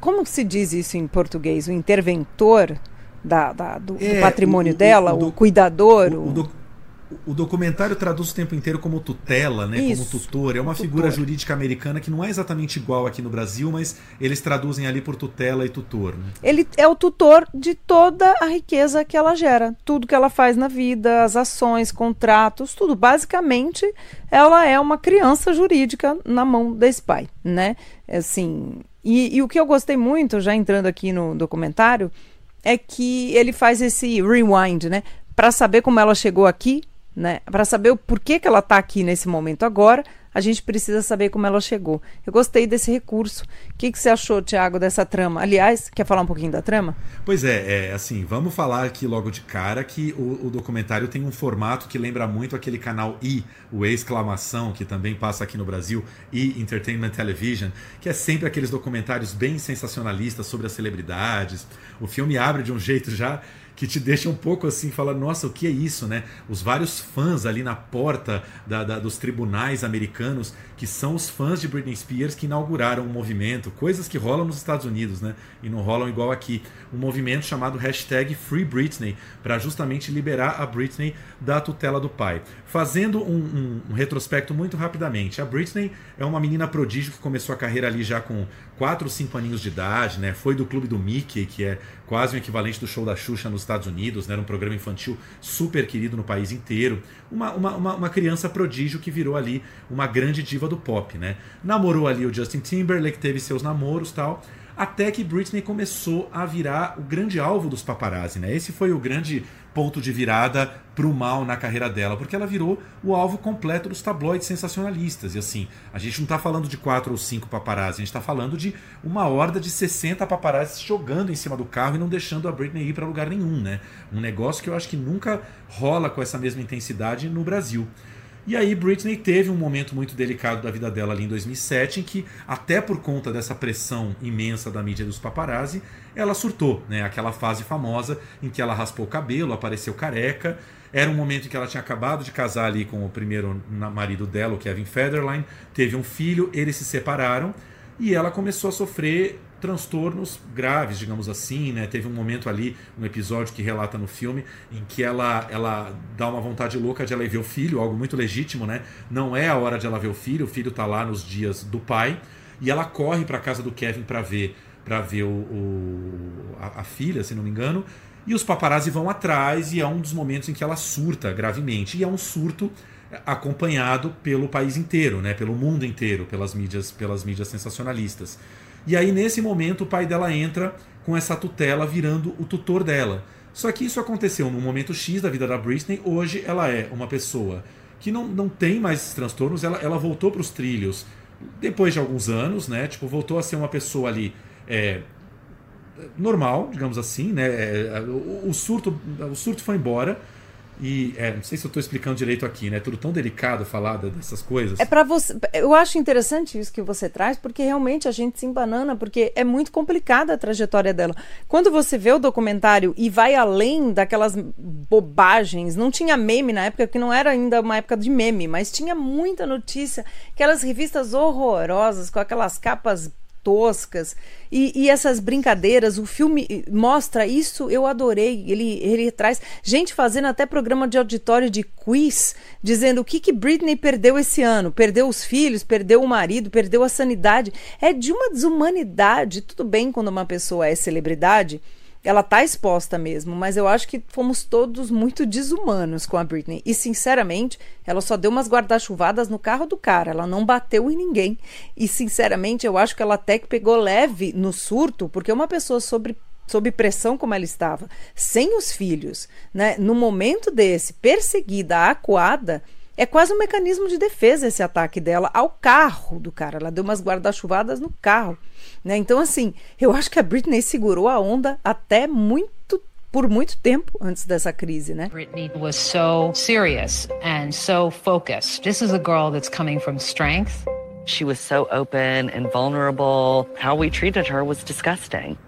como se diz isso em português? O interventor da, da do, é, do, patrimônio o, dela, o, o, o cuidador? O, o documentário traduz o tempo inteiro como tutela, né? Isso, como tutor. É uma tutor. figura jurídica americana que não é exatamente igual aqui no Brasil, mas eles traduzem ali por tutela e tutor. Né? Ele é o tutor de toda a riqueza que ela gera, tudo que ela faz na vida, as ações, contratos, tudo. Basicamente, ela é uma criança jurídica na mão desse pai, né? Assim, e, e o que eu gostei muito, já entrando aqui no documentário, é que ele faz esse rewind, né? Para saber como ela chegou aqui, né? Para saber o porquê que ela está aqui nesse momento agora, a gente precisa saber como ela chegou. Eu gostei desse recurso. O que, que você achou, Tiago, dessa trama? Aliás, quer falar um pouquinho da trama? Pois é, é assim, vamos falar aqui logo de cara que o, o documentário tem um formato que lembra muito aquele canal I, o exclamação, que também passa aqui no Brasil, I Entertainment Television, que é sempre aqueles documentários bem sensacionalistas sobre as celebridades. O filme abre de um jeito já que te deixa um pouco assim, fala, nossa, o que é isso, né? Os vários fãs ali na porta da, da, dos tribunais americanos, que são os fãs de Britney Spears que inauguraram um movimento, coisas que rolam nos Estados Unidos, né? E não rolam igual aqui. Um movimento chamado hashtag Free Britney, para justamente liberar a Britney da tutela do pai. Fazendo um, um, um retrospecto muito rapidamente, a Britney é uma menina prodígio que começou a carreira ali já com 4 ou 5 aninhos de idade, né? Foi do clube do Mickey, que é quase o equivalente do show da Xuxa nos Estados Unidos, né? Era um programa infantil super querido no país inteiro. Uma, uma, uma, uma criança prodígio que virou ali uma grande diva do pop, né? Namorou ali o Justin Timberlake, teve seus namoros tal até que Britney começou a virar o grande alvo dos paparazzi, né? Esse foi o grande ponto de virada pro mal na carreira dela, porque ela virou o alvo completo dos tabloides sensacionalistas. E assim, a gente não está falando de quatro ou cinco paparazzi, a gente está falando de uma horda de 60 paparazzi jogando em cima do carro e não deixando a Britney ir para lugar nenhum, né? Um negócio que eu acho que nunca rola com essa mesma intensidade no Brasil. E aí Britney teve um momento muito delicado da vida dela ali em 2007, em que até por conta dessa pressão imensa da mídia dos paparazzi, ela surtou, né? Aquela fase famosa em que ela raspou o cabelo, apareceu careca. Era um momento em que ela tinha acabado de casar ali com o primeiro marido dela, o Kevin Federline, teve um filho, eles se separaram e ela começou a sofrer transtornos graves, digamos assim, né? Teve um momento ali, um episódio que relata no filme, em que ela, ela dá uma vontade louca de ela ver o filho, algo muito legítimo, né? Não é a hora de ela ver o filho, o filho tá lá nos dias do pai, e ela corre para casa do Kevin para ver para ver o, o a, a, filha, se não me engano, e os paparazzi vão atrás e é um dos momentos em que ela surta gravemente, e é um surto acompanhado pelo país inteiro, né, pelo mundo inteiro, pelas mídias, pelas mídias sensacionalistas. E aí, nesse momento, o pai dela entra com essa tutela virando o tutor dela. Só que isso aconteceu num momento X da vida da Britney. Hoje ela é uma pessoa que não, não tem mais esses transtornos. Ela, ela voltou para os trilhos depois de alguns anos, né? Tipo, voltou a ser uma pessoa ali é, normal, digamos assim, né? É, o, o, surto, o surto foi embora. E é, não sei se eu estou explicando direito aqui, né? É tudo tão delicado falar dessas coisas. É para você. Eu acho interessante isso que você traz, porque realmente a gente se embanana, porque é muito complicada a trajetória dela. Quando você vê o documentário e vai além daquelas bobagens, não tinha meme na época, que não era ainda uma época de meme, mas tinha muita notícia, aquelas revistas horrorosas com aquelas capas toscas. E, e, essas brincadeiras o filme mostra isso eu adorei. Ele ele traz gente fazendo até programa de auditório de quiz dizendo o que que Britney perdeu esse ano. Perdeu os filhos perdeu o marido perdeu a sanidade. É de uma desumanidade. Tudo bem quando uma pessoa é celebridade ela tá exposta mesmo, mas eu acho que fomos todos muito desumanos com a Britney. E sinceramente, ela só deu umas guarda-chuvadas no carro do cara, ela não bateu em ninguém. E sinceramente, eu acho que ela até que pegou leve no surto, porque uma pessoa sobre sob pressão como ela estava, sem os filhos, né, no momento desse, perseguida, acuada, é quase um mecanismo de defesa esse ataque dela ao carro do cara. Ela deu umas guarda-chuvadas no carro. Né? Então, assim, eu acho que a Britney segurou a onda até muito por muito tempo antes dessa crise, né? Britney was so serious and so focused. This is a girl that's coming from strength. She was so open and vulnerable. How we treated her was disgusting.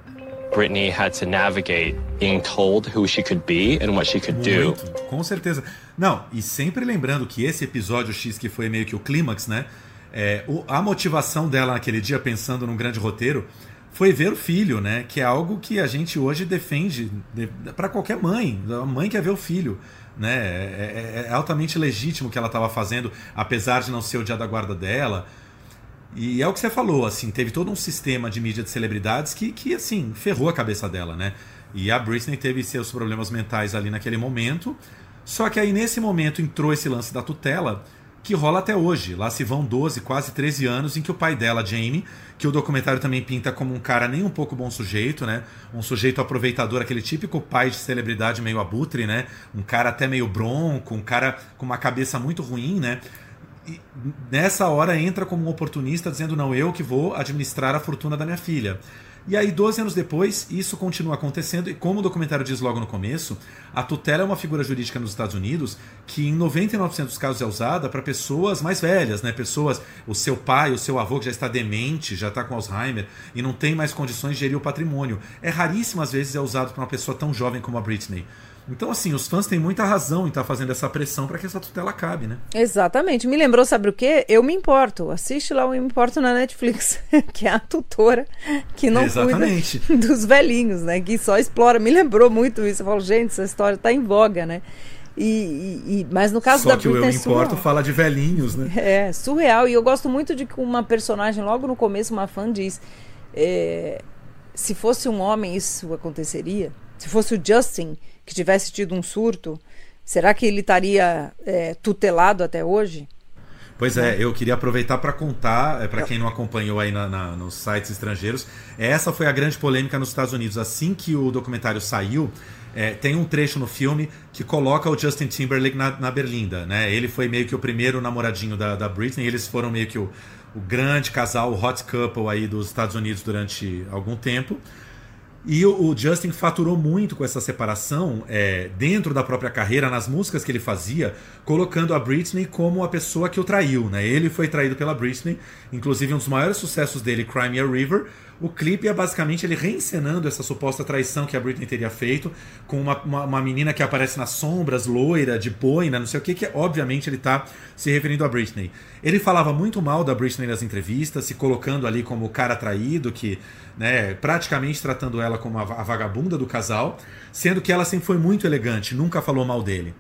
Britney had to navigate being told who she could be and what she could do. com certeza. Não, e sempre lembrando que esse episódio X que foi meio que o clímax, né? É, o, a motivação dela naquele dia, pensando num grande roteiro, foi ver o filho, né? Que é algo que a gente hoje defende de, para qualquer mãe. A mãe quer ver o filho. Né? É, é, é altamente legítimo o que ela estava fazendo, apesar de não ser o dia da guarda dela. E é o que você falou, assim, teve todo um sistema de mídia de celebridades que, que assim, ferrou a cabeça dela, né? E a Britney teve seus problemas mentais ali naquele momento. Só que aí nesse momento entrou esse lance da tutela que rola até hoje. Lá se vão 12, quase 13 anos em que o pai dela, Jamie, que o documentário também pinta como um cara nem um pouco bom sujeito, né? Um sujeito aproveitador, aquele típico pai de celebridade meio abutre, né? Um cara até meio bronco, um cara com uma cabeça muito ruim, né? E nessa hora entra como um oportunista dizendo: não, eu que vou administrar a fortuna da minha filha. E aí, 12 anos depois, isso continua acontecendo, e como o documentário diz logo no começo, a tutela é uma figura jurídica nos Estados Unidos que, em 99% dos casos, é usada para pessoas mais velhas, né? Pessoas, o seu pai, o seu avô que já está demente, já está com Alzheimer e não tem mais condições de gerir o patrimônio. É raríssimo, às vezes, é usado para uma pessoa tão jovem como a Britney. Então, assim, os fãs têm muita razão em estar tá fazendo essa pressão para que essa tutela acabe, né? Exatamente. Me lembrou, sabe o quê? Eu me importo. Assiste lá o Eu Me Importo na Netflix, que é a tutora que não Exatamente. cuida dos velhinhos, né? Que só explora. Me lembrou muito isso. Eu falo, gente, essa história está em voga, né? E, e, e, mas no caso Só da que o Eu é Me Importo fala de velhinhos, né? É, surreal. E eu gosto muito de que uma personagem, logo no começo, uma fã diz: é, se fosse um homem, isso aconteceria. Se fosse o Justin que tivesse tido um surto, será que ele estaria é, tutelado até hoje? Pois é, eu queria aproveitar para contar, é, para quem não acompanhou aí na, na, nos sites estrangeiros, essa foi a grande polêmica nos Estados Unidos. Assim que o documentário saiu, é, tem um trecho no filme que coloca o Justin Timberlake na, na Berlinda. Né? Ele foi meio que o primeiro namoradinho da, da Britney, eles foram meio que o, o grande casal, o hot couple aí dos Estados Unidos durante algum tempo. E o, Justin faturou muito com essa separação é, dentro da própria carreira, nas músicas que ele fazia, colocando a Britney como a pessoa que o traiu. Né? Ele foi traído pela Britney, inclusive um dos maiores sucessos dele, Crime a River, o clipe é basicamente ele reencenando essa suposta traição que a Britney teria feito com uma, uma, uma menina que aparece nas sombras, loira, de boina, não sei o que, que obviamente ele está se referindo a Britney. Ele falava muito mal da Britney nas entrevistas, se colocando ali como o cara traído, que, né, praticamente tratando ela como a, a vagabunda do casal, sendo que ela sempre foi muito elegante, nunca falou mal dele.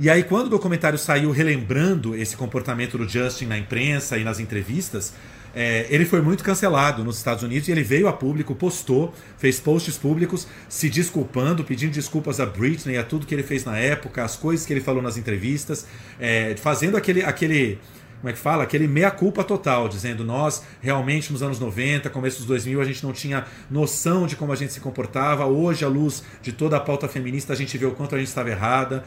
E aí, quando o documentário saiu relembrando esse comportamento do Justin na imprensa e nas entrevistas, é, ele foi muito cancelado nos Estados Unidos e ele veio a público, postou, fez posts públicos se desculpando, pedindo desculpas a Britney, a tudo que ele fez na época, as coisas que ele falou nas entrevistas, é, fazendo aquele, aquele como é que fala? Aquele meia-culpa total, dizendo nós realmente nos anos 90, começo dos 2000, a gente não tinha noção de como a gente se comportava. Hoje, à luz de toda a pauta feminista, a gente vê o quanto a gente estava errada,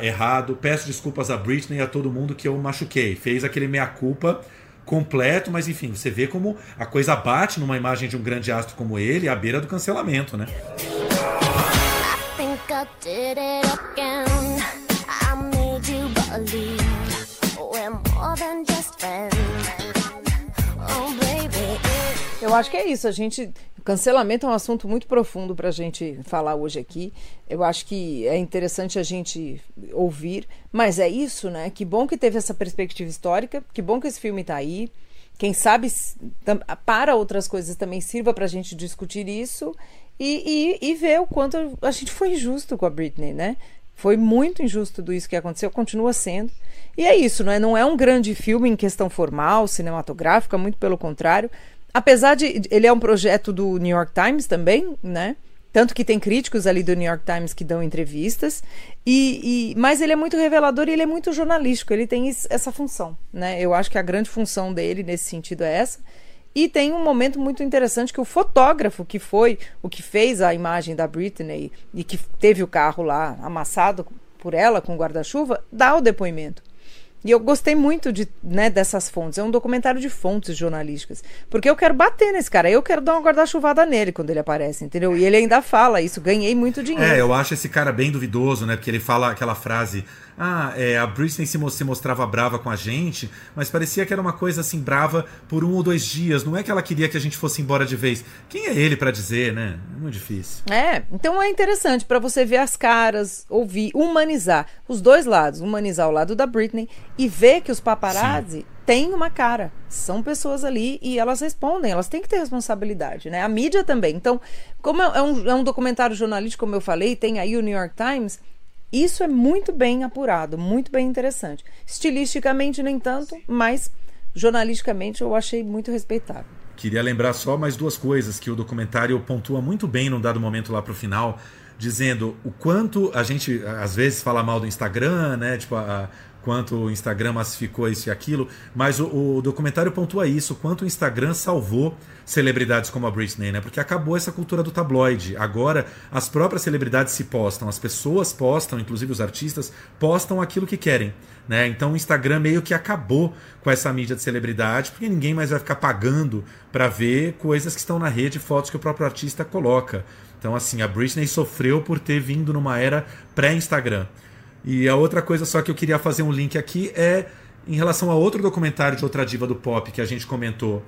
errado. Peço desculpas a Britney e a todo mundo que eu machuquei. Fez aquele meia-culpa completo, mas enfim, você vê como a coisa bate numa imagem de um grande astro como ele, à beira do cancelamento, né? Eu acho que é isso. A gente Cancelamento é um assunto muito profundo para a gente falar hoje aqui. Eu acho que é interessante a gente ouvir, mas é isso, né? Que bom que teve essa perspectiva histórica, que bom que esse filme está aí. Quem sabe para outras coisas também sirva para a gente discutir isso e, e, e ver o quanto a gente foi injusto com a Britney, né? Foi muito injusto tudo isso que aconteceu, continua sendo. E é isso, não é, não é um grande filme em questão formal, cinematográfica, muito pelo contrário, apesar de ele é um projeto do New York Times também, né? Tanto que tem críticos ali do New York Times que dão entrevistas, e, e, mas ele é muito revelador e ele é muito jornalístico, ele tem essa função. Né? Eu acho que a grande função dele nesse sentido é essa. E tem um momento muito interessante que o fotógrafo que foi o que fez a imagem da Britney e que teve o carro lá amassado por ela com guarda-chuva, dá o depoimento. E eu gostei muito de, né, dessas fontes. É um documentário de fontes jornalísticas. Porque eu quero bater nesse cara. Eu quero dar uma guarda-chuvada nele quando ele aparece, entendeu? E ele ainda fala isso. Ganhei muito dinheiro. É, eu acho esse cara bem duvidoso, né? Porque ele fala aquela frase ah, é, a Britney se, se mostrava brava com a gente, mas parecia que era uma coisa assim, brava por um ou dois dias. Não é que ela queria que a gente fosse embora de vez. Quem é ele para dizer, né? É muito difícil. É, então é interessante para você ver as caras, ouvir, humanizar os dois lados, humanizar o lado da Britney e vê que os paparazzi Sim. têm uma cara. São pessoas ali e elas respondem, elas têm que ter responsabilidade, né? A mídia também. Então, como é um, é um documentário jornalístico, como eu falei, tem aí o New York Times, isso é muito bem apurado, muito bem interessante. Estilisticamente, nem tanto, mas jornalisticamente eu achei muito respeitável. Queria lembrar só mais duas coisas que o documentário pontua muito bem num dado momento lá para o final, dizendo o quanto a gente às vezes fala mal do Instagram, né? Tipo, a, quanto o Instagram massificou isso e aquilo, mas o, o, documentário pontua isso, quanto o Instagram salvou celebridades como a Britney, né? Porque acabou essa cultura do tabloide. Agora as próprias celebridades se postam, as pessoas postam, inclusive os artistas, postam aquilo que querem. Né? Então o Instagram meio que acabou com essa mídia de celebridade, porque ninguém mais vai ficar pagando para ver coisas que estão na rede, fotos que o próprio artista coloca. Então, assim, a Britney sofreu por ter vindo numa era pré-Instagram. E a outra coisa só que eu queria fazer um link aqui é em relação a outro documentário de outra diva do pop que a gente comentou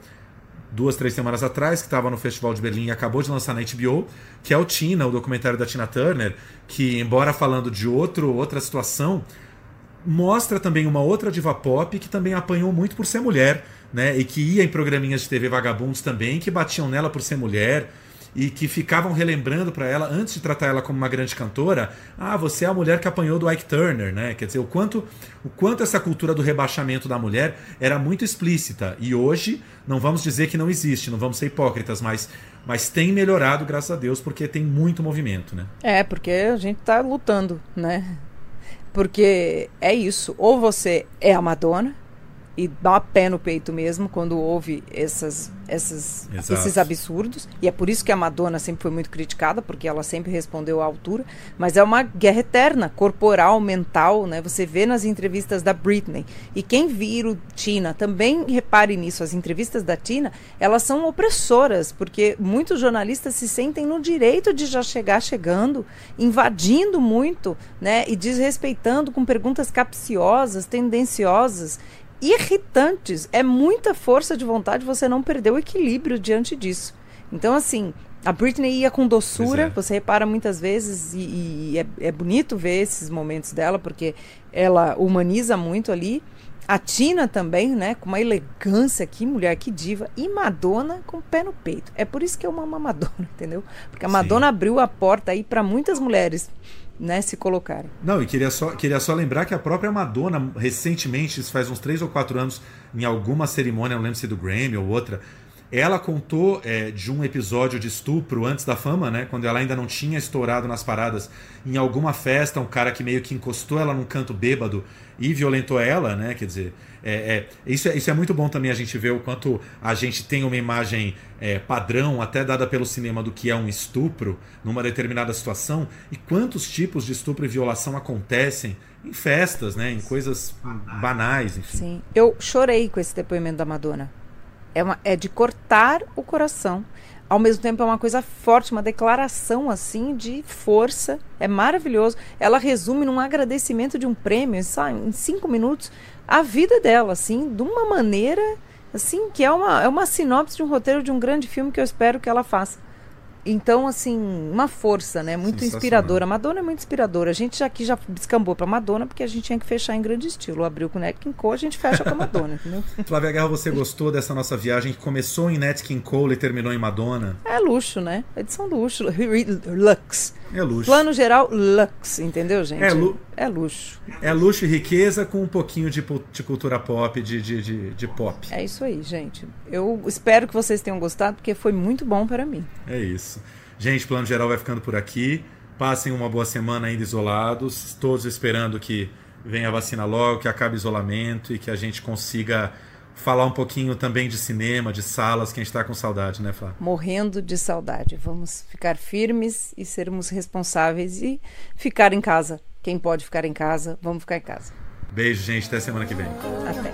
duas, três semanas atrás, que estava no Festival de Berlim e acabou de lançar na HBO, que é o Tina, o documentário da Tina Turner, que, embora falando de outro, outra situação, mostra também uma outra diva pop que também apanhou muito por ser mulher, né? E que ia em programinhas de TV vagabundos também, que batiam nela por ser mulher e que ficavam relembrando para ela, antes de tratar ela como uma grande cantora, ah, você é a mulher que apanhou do Ike Turner, né? Quer dizer, o quanto, o quanto essa cultura do rebaixamento da mulher era muito explícita. E hoje, não vamos dizer que não existe, não vamos ser hipócritas, mas, mas tem melhorado, graças a Deus, porque tem muito movimento, né? É, porque a gente tá lutando, né? Porque é isso, ou você é a Madonna, e dá uma pé no peito mesmo quando ouve essas, essas, esses absurdos. E é por isso que a Madonna sempre foi muito criticada, porque ela sempre respondeu à altura. Mas é uma guerra eterna, corporal, mental, né? Você vê nas entrevistas da Britney. E quem vira o Tina, também repare nisso, as entrevistas da Tina, elas são opressoras, porque muitos jornalistas se sentem no direito de já chegar chegando, invadindo muito, né? E desrespeitando com perguntas capciosas, tendenciosas irritantes. É muita força de vontade você não perder o equilíbrio diante disso. Então, assim, a Britney ia com doçura, é. você repara muitas vezes, e, e é, é, bonito ver esses momentos dela, porque ela humaniza muito ali. A Tina também, né, com uma elegância, que mulher, que diva. E Madonna com o pé no peito. É por isso que eu amo a Madonna, entendeu? Porque a Madonna Sim. abriu a porta aí para muitas mulheres né, se colocarem. Não, e queria só, queria só lembrar que a própria Madonna, recentemente, isso faz uns três ou quatro anos, em alguma cerimônia, não lembro se do Grammy ou outra, ela contou é, de um episódio de estupro antes da fama, né? Quando ela ainda não tinha estourado nas paradas. Em alguma festa, um cara que meio que encostou ela num canto bêbado e violentou ela, né? Quer dizer, é, é, isso, é, isso é muito bom também a gente ver o quanto a gente tem uma imagem é, padrão, até dada pelo cinema, do que é um estupro numa determinada situação e quantos tipos de estupro e violação acontecem em festas, né? Em coisas banais, enfim. Sim, eu chorei com esse depoimento da Madonna é, uma, é de cortar o coração. Ao mesmo tempo é uma coisa forte, uma declaração assim de força. É maravilhoso. Ela resume num agradecimento de um prêmio, só em cinco minutos, a vida dela, assim, de uma maneira assim que é uma, é uma sinopse de um roteiro de um grande filme que eu espero que ela faça. Então, assim, uma força, né? Muito inspiradora. Madonna é muito inspiradora. A gente aqui já descambou pra Madonna porque a gente tinha que fechar em grande estilo. Abriu com Nat King Cole, a gente fecha com a Madonna, entendeu? Flávia Guerra, você gostou dessa nossa viagem que começou em Nat King Cole e terminou em Madonna? É luxo, né? Edição luxo. Lux. É luxo. Plano geral, lux, entendeu, gente? É, lu é luxo. É luxo e riqueza com um pouquinho de, de cultura pop, de, de, de, de, pop. É isso aí, gente. Eu espero que vocês tenham gostado, porque foi muito bom para mim. É isso. Gente, plano geral vai ficando por aqui. Passem uma boa semana ainda isolados, todos esperando que venha a vacina logo, que acabe o isolamento e que a gente consiga falar um pouquinho também de cinema, de salas, que a gente está com saudade, né, Flávia? Morrendo de saudade. Vamos ficar firmes e sermos responsáveis e ficar em casa. Quem pode ficar em casa, vamos ficar em casa. Beijo, gente. Até semana que vem. Até.